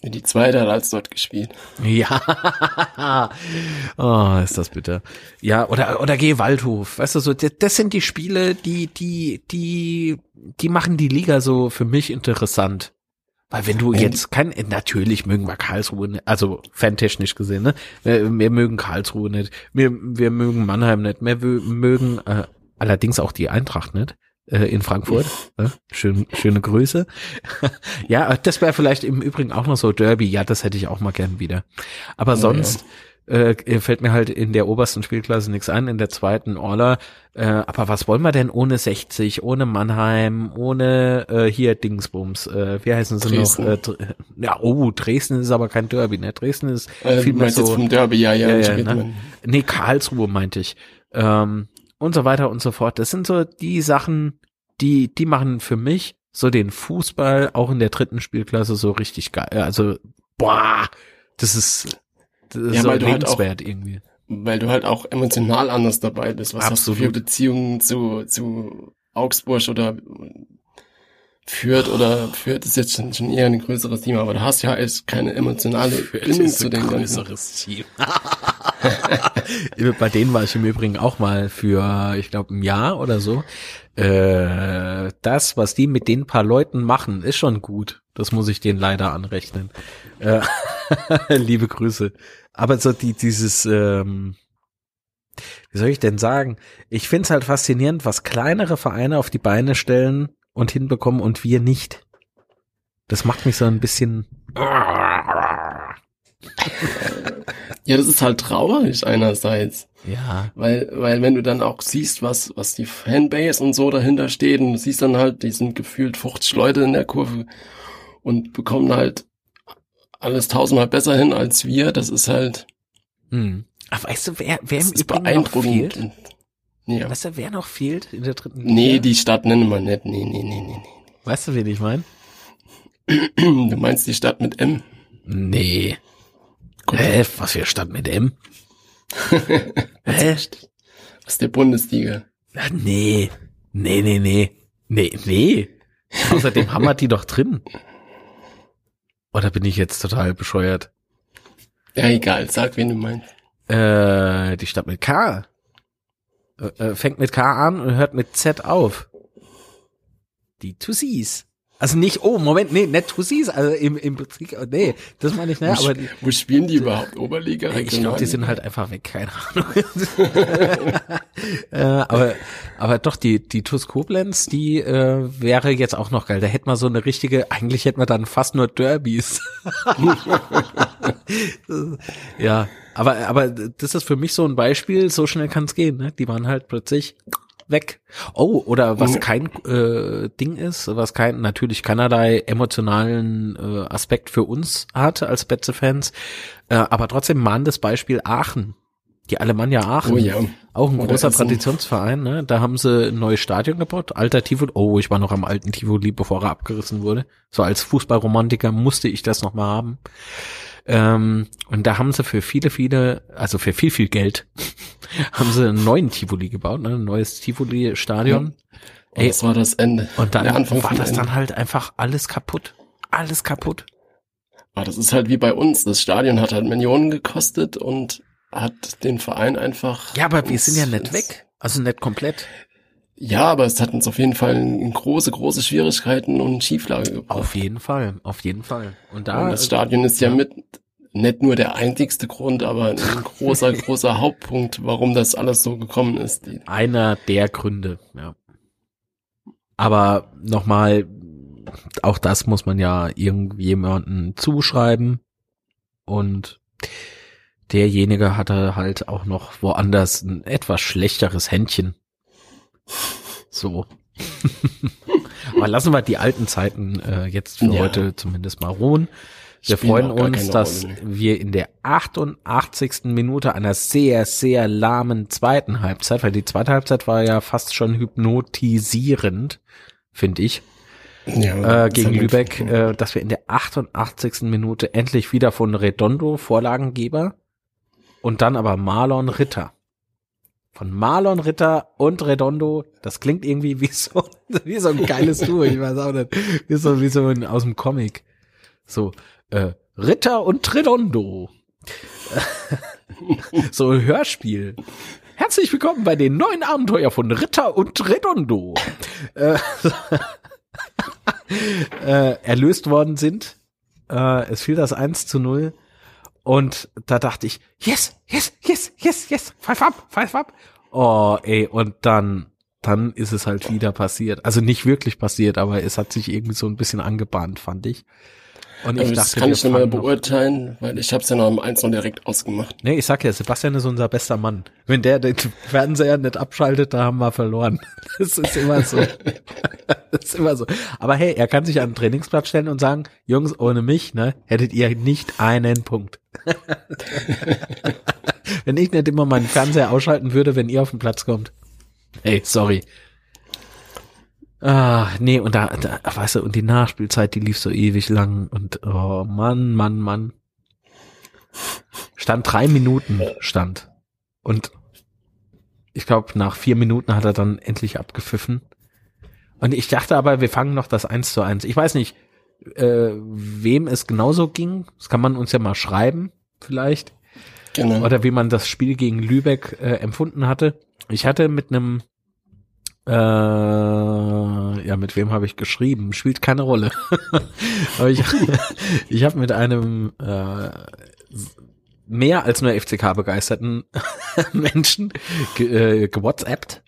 Die zweite hat als dort gespielt. Ja, oh, ist das bitter. Ja, oder oder geh Waldhof, weißt du so, das, sind die Spiele, die die die die machen die Liga so für mich interessant. Weil wenn du jetzt kein, natürlich mögen wir Karlsruhe, nicht, also fantechnisch gesehen, ne? Wir, wir mögen Karlsruhe nicht, wir, wir mögen Mannheim nicht, wir mögen äh, allerdings auch die Eintracht nicht äh, in Frankfurt. Ne? Schön, schöne Grüße. ja, das wäre vielleicht im Übrigen auch noch so Derby, ja, das hätte ich auch mal gern wieder. Aber sonst äh, fällt mir halt in der obersten Spielklasse nichts ein, in der zweiten Orla. Äh, aber was wollen wir denn ohne 60, ohne Mannheim, ohne äh, hier Dingsbums? Äh, wie heißen sie Dresden. noch? Äh, Dr- ja, oh, Dresden ist aber kein Derby, ne? Dresden ist Äh, viel mehr meinst jetzt so. vom Derby, ja, ja. Ja, ja, ne? Nee, Karlsruhe meinte ich. Ähm, und so weiter und so fort. Das sind so die Sachen, die, die machen für mich so den Fußball auch in der dritten Spielklasse so richtig geil. Also, boah, das ist, das ist Ja, so halt auch- lebenswert irgendwie. Weil du halt auch emotional anders dabei bist. Was hast du für Absolut. Beziehungen zu, zu Augsburg oder Fürth oder Fürth ist jetzt schon, schon eher ein größeres Team, aber du hast ja echt keine emotionale Bindung zu den ganzen. Team. Bei denen war ich im Übrigen auch mal für, ich glaube, ein Jahr oder so. Äh, das, was die mit den paar Leuten machen, ist schon gut. Das muss ich denen leider anrechnen. Äh, liebe Grüße. Aber so die, dieses, ähm, wie soll ich denn sagen? Ich find's halt faszinierend, was kleinere Vereine auf die Beine stellen und hinbekommen und wir nicht. Das macht mich so ein bisschen. Ja, das ist halt traurig einerseits. Ja, Weil, weil wenn du dann auch siehst, was, was die Fanbase und so dahinter steht und du siehst dann halt, die sind gefühlt 50 Leute in der Kurve und bekommen halt alles tausendmal besser hin als wir, das ist halt, Hm. Ach, weißt du, wer, wer im Übrigen noch fehlt? Ja. Weißt du, wer noch fehlt in der dritten Liga? Nee, die Stadt nennen wir nicht. Nee, nee, nee, nee, Weißt du, wen ich meine? nee. Du meinst die Stadt mit M? Nee. Gut. Hä? Was für Stadt mit M? Hä? Aus der Bundesliga. Ah, nee. Nee, nee, nee. Nee, nee. Außerdem haben wir die doch drin. Oder bin ich jetzt total bescheuert? Ja, egal, sag, wen du meinst. Äh, die Stadt mit K. Äh, äh, fängt mit K an und hört mit Z auf. Die Tussis. Also nicht, oh, Moment, nee, nicht Tussis, also im, im Betrieb, nee, das meine ich, ne, Wo, aber wo spielen die überhaupt? Oberliga? ich glaube, die sind halt einfach weg, keine Ahnung. äh, aber, aber doch, die, die TuS Koblenz, die äh, wäre jetzt auch noch geil. Da hätten wir so eine richtige, eigentlich hätten wir dann fast nur Derbys. ja, aber, aber das ist für mich so ein Beispiel, so schnell kann es gehen. Ne? Die waren halt plötzlich weg. Oh, oder was Ja. kein äh, Ding ist, was kein natürlich keinerlei emotionalen äh, Aspekt für uns hat als Betze-Fans, äh, aber trotzdem mahnendes Beispiel Aachen. Die Alemannia Aachen. Oh ja. Auch ein Oder großer Essen. Traditionsverein, ne? Da haben sie ein neues Stadion gebaut, alter Tivoli. Oh, ich war noch am alten Tivoli, bevor er abgerissen wurde. So als Fußballromantiker musste ich das noch mal haben. Ähm, und da haben sie für viele, viele, also für viel, viel Geld, haben sie einen neuen Tivoli gebaut, ne? Ein neues Tivoli-Stadion. Und Ey, das war das Ende. Und dann war das Ende. dann halt einfach alles kaputt. Alles kaputt. Aber das ist halt wie bei uns. Das Stadion hat halt Millionen gekostet und hat den Verein einfach. Ja, aber wir sind ja nicht weg. Also nicht komplett. Ja, aber es hat uns auf jeden Fall große, große Schwierigkeiten und Schieflage gebracht. Auf jeden Fall, auf jeden Fall. Und da und das Stadion ist ja, ja. mit nicht nur der einzigste Grund, aber ein großer, großer Hauptpunkt, warum das alles so gekommen ist. Einer der Gründe, ja. Aber nochmal, auch das muss man ja irgendjemanden zuschreiben. Und derjenige hatte halt auch noch woanders ein etwas schlechteres Händchen. So. Aber lassen wir die alten Zeiten äh, jetzt für Ja. heute zumindest mal ruhen. Wir freuen uns, dass wir in der 88. Minute einer sehr, sehr lahmen zweiten Halbzeit, weil die zweite Halbzeit war ja fast schon hypnotisierend, finde ich, ja, äh, gegen Lübeck, äh, dass wir in der 88. Minute endlich wieder von Redondo, Vorlagengeber, und dann aber Marlon Ritter. Von Marlon Ritter und Redondo, das klingt irgendwie wie so, wie so ein geiles Duo, ich weiß auch nicht, wie so, wie so ein, aus dem Comic. So, äh, Ritter und Redondo. so ein Hörspiel. Herzlich willkommen bei den neuen Abenteuer von Ritter und Redondo. äh, äh, erlöst worden sind. Äh, es fiel das 1 zu 0. Und da dachte ich, yes, yes, yes, yes, yes, pfeif ab, pfeif ab. Oh, ey, und dann, dann ist es halt wieder passiert. Also nicht wirklich passiert, aber es hat sich irgendwie so ein bisschen angebahnt, fand ich. Und ich Aber dachte, das kann ich nicht mehr beurteilen, weil ich habe es ja noch am 1 direkt ausgemacht. Nee, ich sag ja, Sebastian ist unser bester Mann. Wenn der den Fernseher nicht abschaltet, da haben wir verloren. Das ist immer so. Das ist immer so. Aber hey, er kann sich an den Trainingsplatz stellen und sagen, Jungs, ohne mich, ne, hättet ihr nicht einen Punkt. wenn ich nicht immer meinen Fernseher ausschalten würde, wenn ihr auf den Platz kommt. Hey, sorry. Ah, nee, und da, da, weißt du, und die Nachspielzeit, die lief so ewig lang und, oh, Mann, Mann, Mann. Stand drei Minuten, stand. Und ich glaube, nach vier Minuten hat er dann endlich abgepfiffen. Und ich dachte aber, wir fangen noch das eins zu eins. Ich weiß nicht, äh, wem es genauso ging. Das kann man uns ja mal schreiben, vielleicht. Genau. Oder wie man das Spiel gegen Lübeck äh, empfunden hatte. Ich hatte mit einem äh, ja, mit wem habe ich geschrieben? Spielt keine Rolle. Aber ich, ich habe mit einem äh, mehr als nur FCK begeisterten Menschen ge, äh, gewhatsappt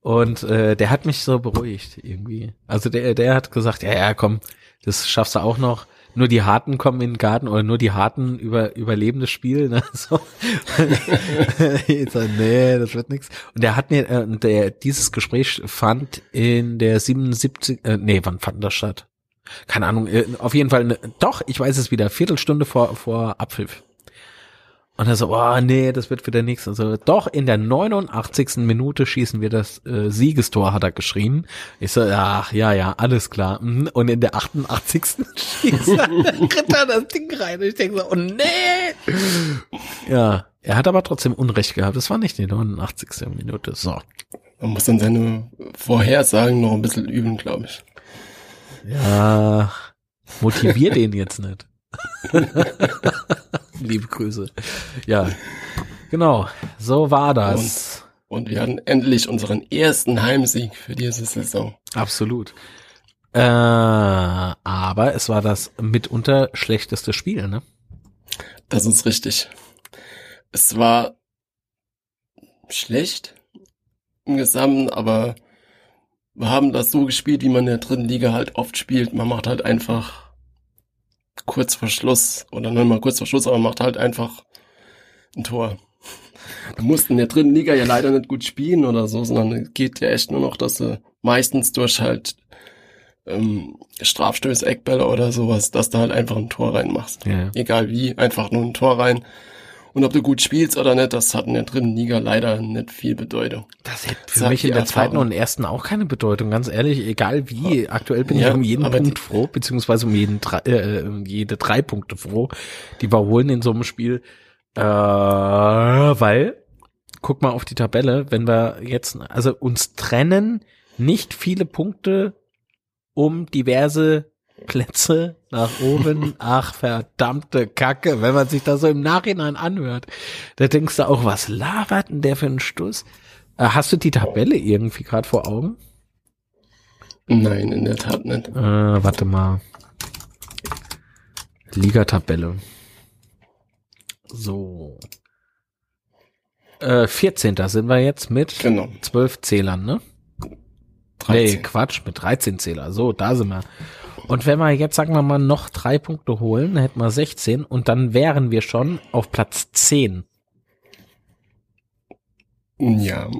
und äh, der hat mich so beruhigt irgendwie. Also der der hat gesagt, ja ja komm, das schaffst du auch noch. Nur die Harten kommen in den Garten oder nur die Harten über überleben das Spiel. Ne? So. ich nee, das wird nix. Und der hat mir, äh, der dieses Gespräch fand in der 77, äh, nee, wann fand das statt? Keine Ahnung, äh, auf jeden Fall, ne, doch, ich weiß es wieder, Viertelstunde vor, vor Abpfiff. Und er so, oh nee, das wird wieder nichts. Also doch, in der 89. Minute schießen wir das äh, Siegestor, hat er geschrieben. Ich so, ach, ja, ja, alles klar. Mhm. Und in der 88. schießt er Ritter das Ding rein. Und ich denke so, oh nee. Ja, er hat aber trotzdem Unrecht gehabt. Das war nicht die 89. Minute. So. Man muss dann seine Vorhersagen noch ein bisschen üben, glaube ich. Ja, motivier den jetzt nicht. Liebe Grüße. Ja, genau. So war das. Und wir hatten endlich unseren ersten Heimsieg für diese Saison. Absolut. Äh, aber es war das mitunter schlechteste Spiel, ne? Das ist richtig. Es war schlecht im Gesamten, aber wir haben das so gespielt, wie man in der dritten Liga halt oft spielt. Man macht halt einfach kurz vor Schluss oder nicht mal kurz vor Schluss, aber macht halt einfach ein Tor. Wir mussten in der dritten Liga ja leider nicht gut spielen oder so, sondern es geht ja echt nur noch, dass sie meistens durch halt ähm, Strafstöße, Eckbälle oder sowas, dass du halt einfach ein Tor reinmachst. Ja. Egal wie, einfach nur ein Tor rein. Und ob du gut spielst oder nicht, das hat in der dritten Liga leider nicht viel Bedeutung. Das hätte für Sagt mich in der zweiten Erfahrung. und ersten auch keine Bedeutung, ganz ehrlich, egal wie. Aktuell bin ich Ja, um jeden Punkt froh, beziehungsweise um jeden drei, äh, jede drei Punkte froh, die wir holen in so einem Spiel. Äh, weil, guck mal auf die Tabelle, wenn wir jetzt, also uns trennen nicht viele Punkte um diverse Plätze nach oben. Ach, verdammte Kacke, wenn man sich das so im Nachhinein anhört. Da denkst du auch, was labert denn der für einen Stuss? Äh, hast du die Tabelle irgendwie gerade vor Augen? Nein, in der Tat nicht. Äh, warte mal. Ligatabelle. So. Äh, 14. sind wir jetzt mit Genau. 12 Zählern, ne? Nee, 13. Quatsch, mit 13 Zähler. So, da sind wir. Und wenn wir jetzt, sagen wir mal, noch drei Punkte holen, dann hätten wir 16 und dann wären wir schon auf Platz 10. Ja,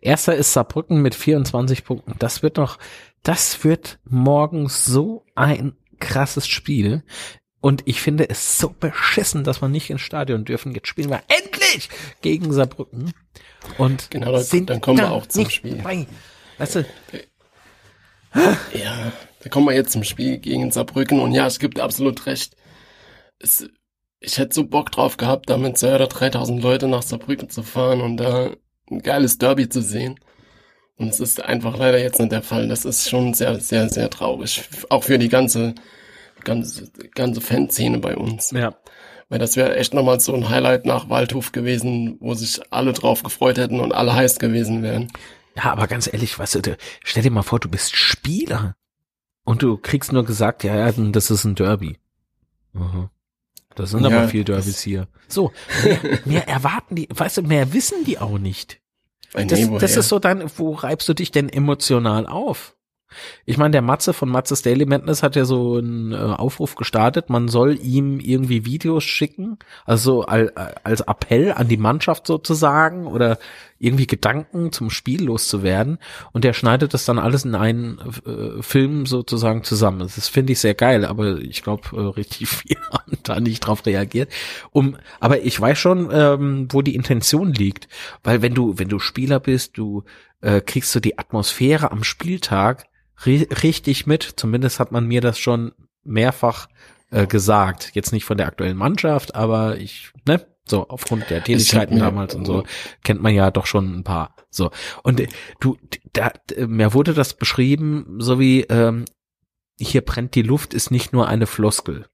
Erster ist Saarbrücken mit 24 Punkten. Das wird noch, das wird morgen so ein krasses Spiel. Und ich finde es so beschissen, dass wir nicht ins Stadion dürfen. Jetzt spielen wir endlich gegen Saarbrücken. Und Genau, dann- sind dann kommen wir auch zum Spiel. Bei. Weißt du, ja, da kommen wir jetzt zum Spiel gegen Saarbrücken und ja, es gibt absolut recht. Es, ich hätte so Bock drauf gehabt, da mit zwei oder 3000 Leute nach Saarbrücken zu fahren und da ein geiles Derby zu sehen. Und es ist einfach leider jetzt nicht der Fall. Das ist schon sehr, sehr, sehr traurig. Auch für die ganze, ganze, ganze Fanszene bei uns. ja. Weil das wäre echt nochmal so ein Highlight nach Waldhof gewesen, wo sich alle drauf gefreut hätten und alle heiß gewesen wären. Ja, aber ganz ehrlich, weißt du, stell dir mal vor, du bist Spieler und du kriegst nur gesagt, ja, ja, das ist ein Derby. Mhm. Das sind Ja, aber viel Derbys hier. So, mehr, mehr erwarten die, weißt du, mehr wissen die auch nicht. Das, das ist so dein, wo reibst du dich denn emotional auf? Ich meine, der Matze von Matzes Daily Madness hat ja so einen äh, Aufruf gestartet, man soll ihm irgendwie Videos schicken, also al, als Appell an die Mannschaft sozusagen oder irgendwie Gedanken zum Spiel loszuwerden und der schneidet das dann alles in einen äh, Film sozusagen zusammen. Das finde ich sehr geil, aber ich glaube, äh, richtig viel haben da nicht drauf reagiert. Um, aber ich weiß schon, ähm, wo die Intention liegt, weil wenn du, wenn du Spieler bist, du äh, kriegst du die Atmosphäre am Spieltag ri richtig mit. Zumindest hat man mir das schon mehrfach äh, gesagt. Jetzt nicht von der aktuellen Mannschaft, aber ich, ne, so aufgrund der Tätigkeiten mir- damals und so kennt man ja doch schon ein paar. So und äh, du, da, mir wurde das beschrieben, so wie ähm, hier brennt die Luft, ist nicht nur eine Floskel.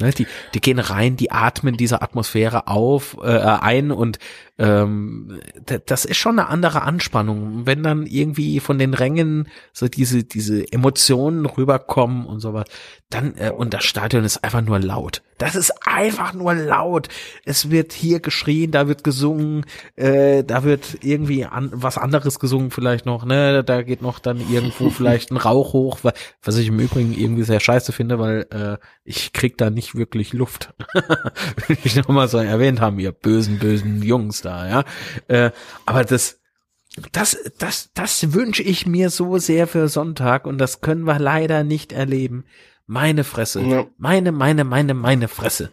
Ne, die, die gehen rein, die atmen diese Atmosphäre auf, äh, ein und ähm, das ist schon eine andere Anspannung. Wenn dann irgendwie von den Rängen so diese, diese Emotionen rüberkommen und sowas, dann, äh, und das Stadion ist einfach nur laut. Das ist einfach nur laut. Es wird hier geschrien, da wird gesungen, äh, da wird irgendwie an, was anderes gesungen vielleicht noch, ne? Da geht noch dann irgendwo vielleicht ein Rauch hoch, wa- was ich im Übrigen irgendwie sehr scheiße finde, weil äh, ich krieg da nicht wirklich Luft. Will ich noch mal so erwähnt haben, ihr bösen, bösen Jungs da, ja. Äh, aber das, das, das, das wünsche ich mir so sehr für Sonntag und das können wir leider nicht erleben. Meine Fresse. Ja. Meine, meine, meine, meine Fresse.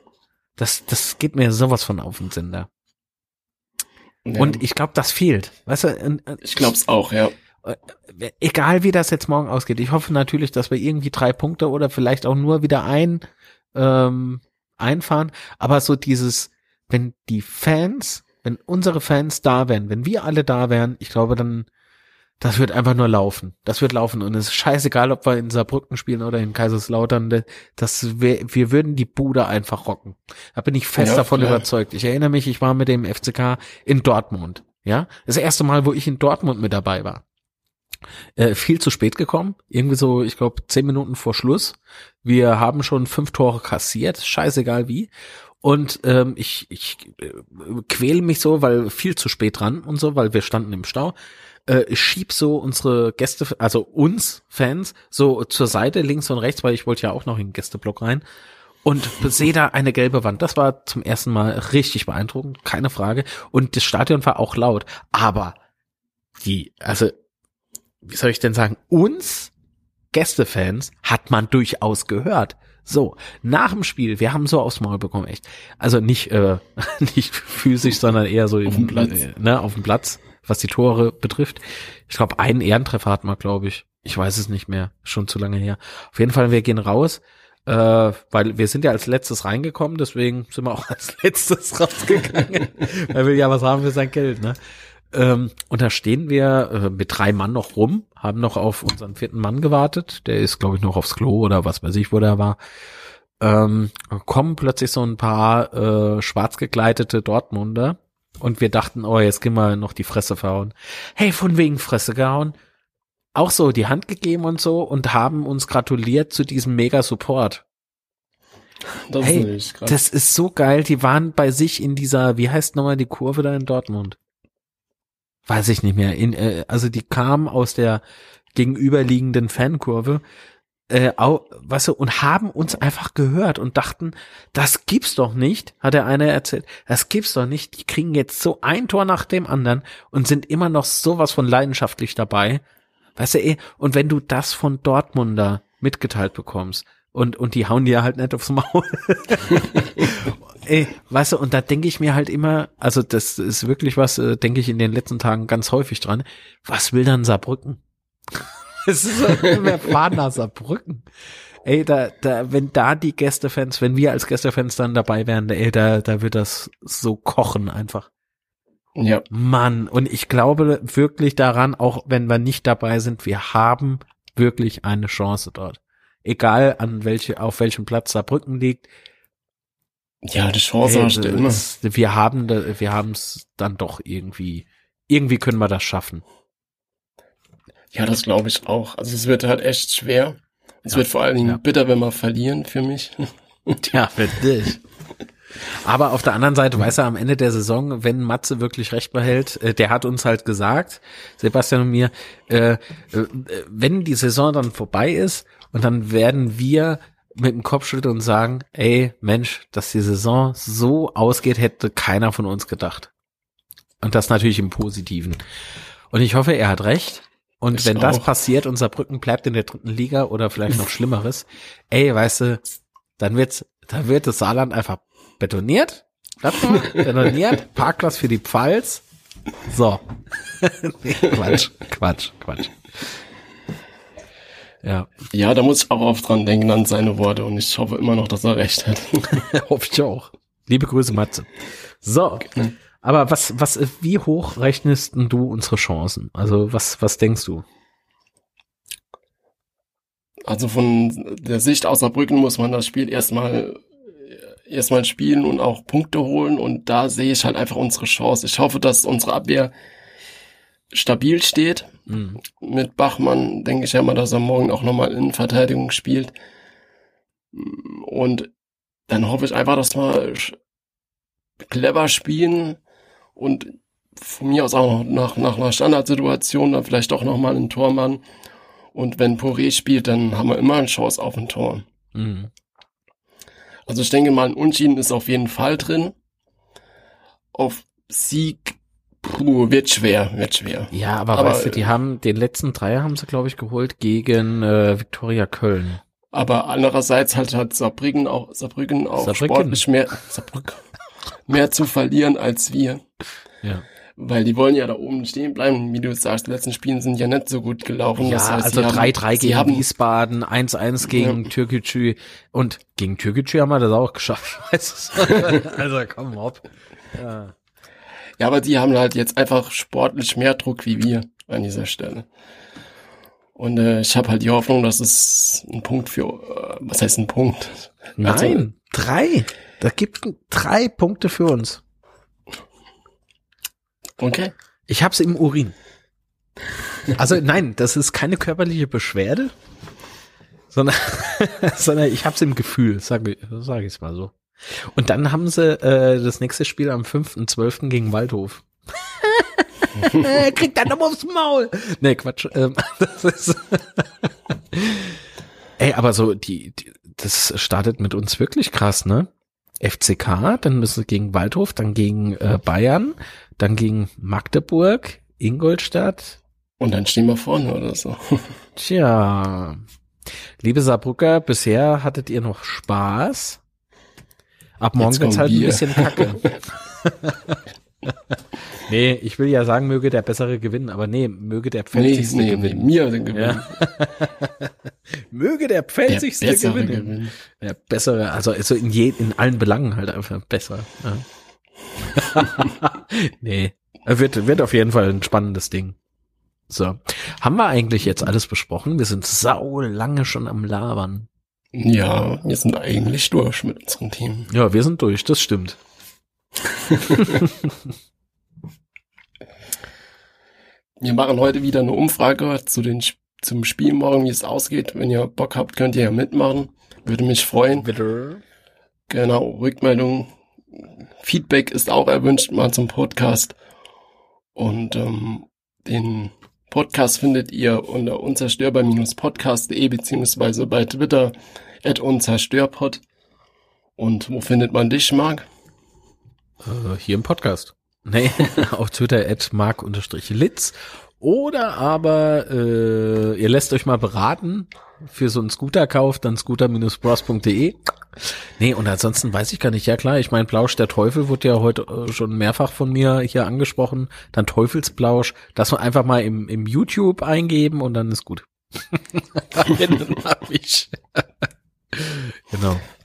Das, das geht mir sowas von auf den Sender. Ja, Und ich glaube, das fehlt. Weißt du, und ich glaub's auch, ja. egal wie das jetzt morgen ausgeht, ich hoffe natürlich, dass wir irgendwie drei Punkte oder vielleicht auch nur wieder ein ähm, einfahren. Aber so dieses, wenn die Fans, wenn unsere Fans da wären, wenn wir alle da wären, ich glaube, dann das wird einfach nur laufen. Das wird laufen und es ist scheißegal, ob wir in Saarbrücken spielen oder in Kaiserslautern. Das wir, wir würden die Bude einfach rocken. Da bin ich fest Ja, davon klar. überzeugt. Ich erinnere mich, ich war mit dem FCK in Dortmund. Ja, das erste Mal, wo ich in Dortmund mit dabei war. Äh, viel zu spät gekommen. Irgendwie so, ich glaube, zehn Minuten vor Schluss. Wir haben schon fünf Tore kassiert, scheißegal wie. Und ähm, ich, ich äh, quäle mich so, weil viel zu spät dran und so, weil wir standen im Stau. Äh, schieb so unsere Gäste, also uns Fans, so zur Seite, links und rechts, weil ich wollte ja auch noch in den Gästeblock rein und sehe da eine gelbe Wand. Das war zum ersten Mal richtig beeindruckend, keine Frage. Und das Stadion war auch laut. Aber die, also, wie soll ich denn sagen, uns Gästefans hat man durchaus gehört. So, nach dem Spiel, wir haben so aufs Maul bekommen, echt. Also nicht, äh, nicht physisch, sondern eher so auf dem Platz. Äh, ne, auf dem Platz, was die Tore betrifft. Ich glaube, einen Ehrentreffer hat man, glaube ich. Ich weiß es nicht mehr, schon zu lange her. Auf jeden Fall, wir gehen raus äh, weil wir sind ja als letztes reingekommen, deswegen sind wir auch als letztes rausgegangen, weil wir ja was haben für sein Geld, ne? Ähm, und da stehen wir äh, mit drei Mann noch rum, haben noch auf unseren vierten Mann gewartet. Der ist, glaube ich, noch aufs Klo oder was weiß ich, wo der war. Ähm, kommen plötzlich so ein paar äh, schwarz gekleidete Dortmunder und wir dachten, oh, jetzt gehen wir noch die Fresse verhauen. Hey, von wegen Fresse gehauen auch so die Hand gegeben und so und haben uns gratuliert zu diesem mega Support. Das hey, ist das ist so geil. Die waren bei sich in dieser, wie heißt nochmal die Kurve da in Dortmund? Weiß ich nicht mehr. In, äh, also die kamen aus der gegenüberliegenden Fankurve, äh, au, weißt du, und haben uns einfach gehört und dachten, das gibt's doch nicht, hat der eine erzählt, das gibt's doch nicht. Die kriegen jetzt so ein Tor nach dem anderen und sind immer noch sowas von leidenschaftlich dabei. Weißt du, eh, und wenn du das von Dortmunder mitgeteilt bekommst und, und die hauen dir halt nicht aufs Maul. ey, weißt du, und da denke ich mir halt immer, also das ist wirklich was, äh, denke ich in den letzten Tagen ganz häufig dran. Was will dann Saarbrücken? Es ist wir fahren nach Saarbrücken. Ey, da, da, wenn da die Gästefans, wenn wir als Gästefans dann dabei wären, ey, da, da wird das so kochen einfach. Ja. Mann, und ich glaube wirklich daran, auch wenn wir nicht dabei sind, wir haben wirklich eine Chance dort. Egal an welche, auf welchem Platz Saarbrücken liegt. Ja, die Chance hast du immer. Wir haben, wir haben es dann doch irgendwie, irgendwie können wir das schaffen. Ja, das glaube ich auch. Also es wird halt echt schwer. Es ja, wird vor allen Dingen ja. bitter, wenn wir verlieren für mich. Ja, für dich. Aber auf der anderen Seite weiß er am Ende der Saison, wenn Matze wirklich recht behält, äh, der hat uns halt gesagt, Sebastian und mir, äh, äh, wenn die Saison dann vorbei ist und dann werden wir mit dem Kopf schütteln und sagen, ey, Mensch, dass die Saison so ausgeht, hätte keiner von uns gedacht. Und das natürlich im Positiven. Und ich hoffe, er hat recht. Und ich wenn auch. das passiert, unser Brücken bleibt in der dritten Liga oder vielleicht noch Schlimmeres, ey, weißt du, dann wird's, dann wird das Saarland einfach betoniert, mal, betoniert, Parkplatz für die Pfalz. So. nee, Quatsch, Quatsch, Quatsch. Ja. Ja, da muss ich auch oft dran denken an seine Worte und ich hoffe immer noch, dass er recht hat. hoffe ich auch. Liebe Grüße, Matze. So. Okay. Aber was, was, wie hoch rechnest du unsere Chancen? Also, was, was denkst du? Also von der Sicht außer Brücken muss man das Spiel erstmal erstmal spielen und auch Punkte holen und da sehe ich halt einfach unsere Chance. Ich hoffe, dass unsere Abwehr stabil steht. Mhm. Mit Bachmann denke ich ja mal, dass er morgen auch nochmal in Verteidigung spielt. Und dann hoffe ich einfach, dass wir clever spielen und von mir aus auch noch nach, nach einer Standardsituation dann vielleicht auch nochmal einen Tormann. Und wenn Poré spielt, dann haben wir immer eine Chance auf ein Tor. Mhm. Also ich denke mal, ein Unschieden ist auf jeden Fall drin. Auf Sieg, puh, wird schwer, wird schwer. Ja, aber, aber weißt du, die haben, den letzten Dreier haben sie, glaube ich, geholt gegen äh, Viktoria Köln. Aber andererseits halt hat Saarbrücken auch, Saarbrücken auch Saarbrücken. sportlich mehr, Saarbrücken, mehr zu verlieren als wir. Ja weil die wollen ja da oben stehen bleiben. Wie du sagst, die letzten Spielen sind ja nicht so gut gelaufen. Ja, das heißt, also 3-3 gegen haben, Wiesbaden, 1-1 gegen ja. Türkgücü und gegen Türkgücü haben wir das auch geschafft. also komm, hopp. Ja. ja, aber die haben halt jetzt einfach sportlich mehr Druck wie wir an dieser Stelle. Und äh, ich habe halt die Hoffnung, dass es ein Punkt für, äh, was heißt ein Punkt? Nein, also, drei. Da gibt drei Punkte für uns. Okay. Ich hab's im Urin. Also nein, das ist keine körperliche Beschwerde, sondern, sondern ich hab's im Gefühl, sage sag ich mal so. Und dann haben sie äh, das nächste Spiel am 5.12. gegen Waldhof. Kriegt dann nochmal aufs Maul. Nee, Quatsch. Ähm, das ist Ey, aber so, die, die, das startet mit uns wirklich krass, ne? FCK, dann müssen sie gegen Waldhof, dann gegen äh, Bayern, dann gegen Magdeburg, Ingolstadt. Und dann stehen wir vorne oder so. Tja. Liebe Saarbrücker, bisher hattet ihr noch Spaß. Ab morgen wird's halt ein bisschen kacke. nee, ich will ja sagen, möge der Bessere gewinnen, aber nee, möge der Nee, Pfälzigste nee, nee, gewinnen. mir den Gewinnen. Möge der Der Pfälzigste bessere gewinnen. Gewinn. Der bessere, also, also in, je, in allen Belangen halt einfach besser. Ja. nee, wird, wird auf jeden Fall ein spannendes Ding. So. Haben wir eigentlich jetzt alles besprochen? Wir sind sau lange schon am Labern. Ja, wir sind eigentlich durch mit unseren Themen. Ja, wir sind durch, das stimmt. Wir machen heute wieder eine Umfrage zu den, zum Spiel morgen, wie es ausgeht. Wenn ihr Bock habt, könnt ihr ja mitmachen. Würde mich freuen. Bitte. Genau, Rückmeldung, Feedback ist auch erwünscht mal zum Podcast. Und ähm, den Podcast findet ihr unter unzerstörbar-podcast.de beziehungsweise bei Twitter at unzerstörpod. Und wo findet man dich, Marc? Äh, hier im Podcast. Nee, auf Twitter at mark-litz. Oder aber äh, ihr lässt euch mal beraten für so einen Scooterkauf, dann scooter-bros.de. Nee, und ansonsten weiß ich gar nicht. Ja klar, ich meine, Plausch der Teufel wurde ja heute äh, schon mehrfach von mir hier angesprochen. Dann Teufelsplausch. Das mal einfach mal im, im YouTube eingeben und dann ist gut. Man mich. genau.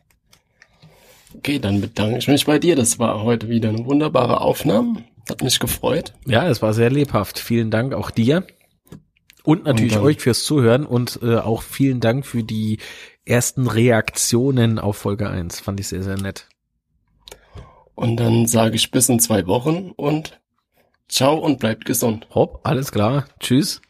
Okay, dann bedanke ich mich bei dir. Das war heute wieder eine wunderbare Aufnahme. Hat mich gefreut. Ja, es war sehr lebhaft. Vielen Dank auch dir. Und natürlich Und euch fürs Zuhören und äh, auch vielen Dank für die ersten Reaktionen auf Folge 1. Fand ich sehr, sehr nett. Und dann sage ich bis in zwei Wochen und ciao und bleibt gesund. Hopp, alles klar. Tschüss.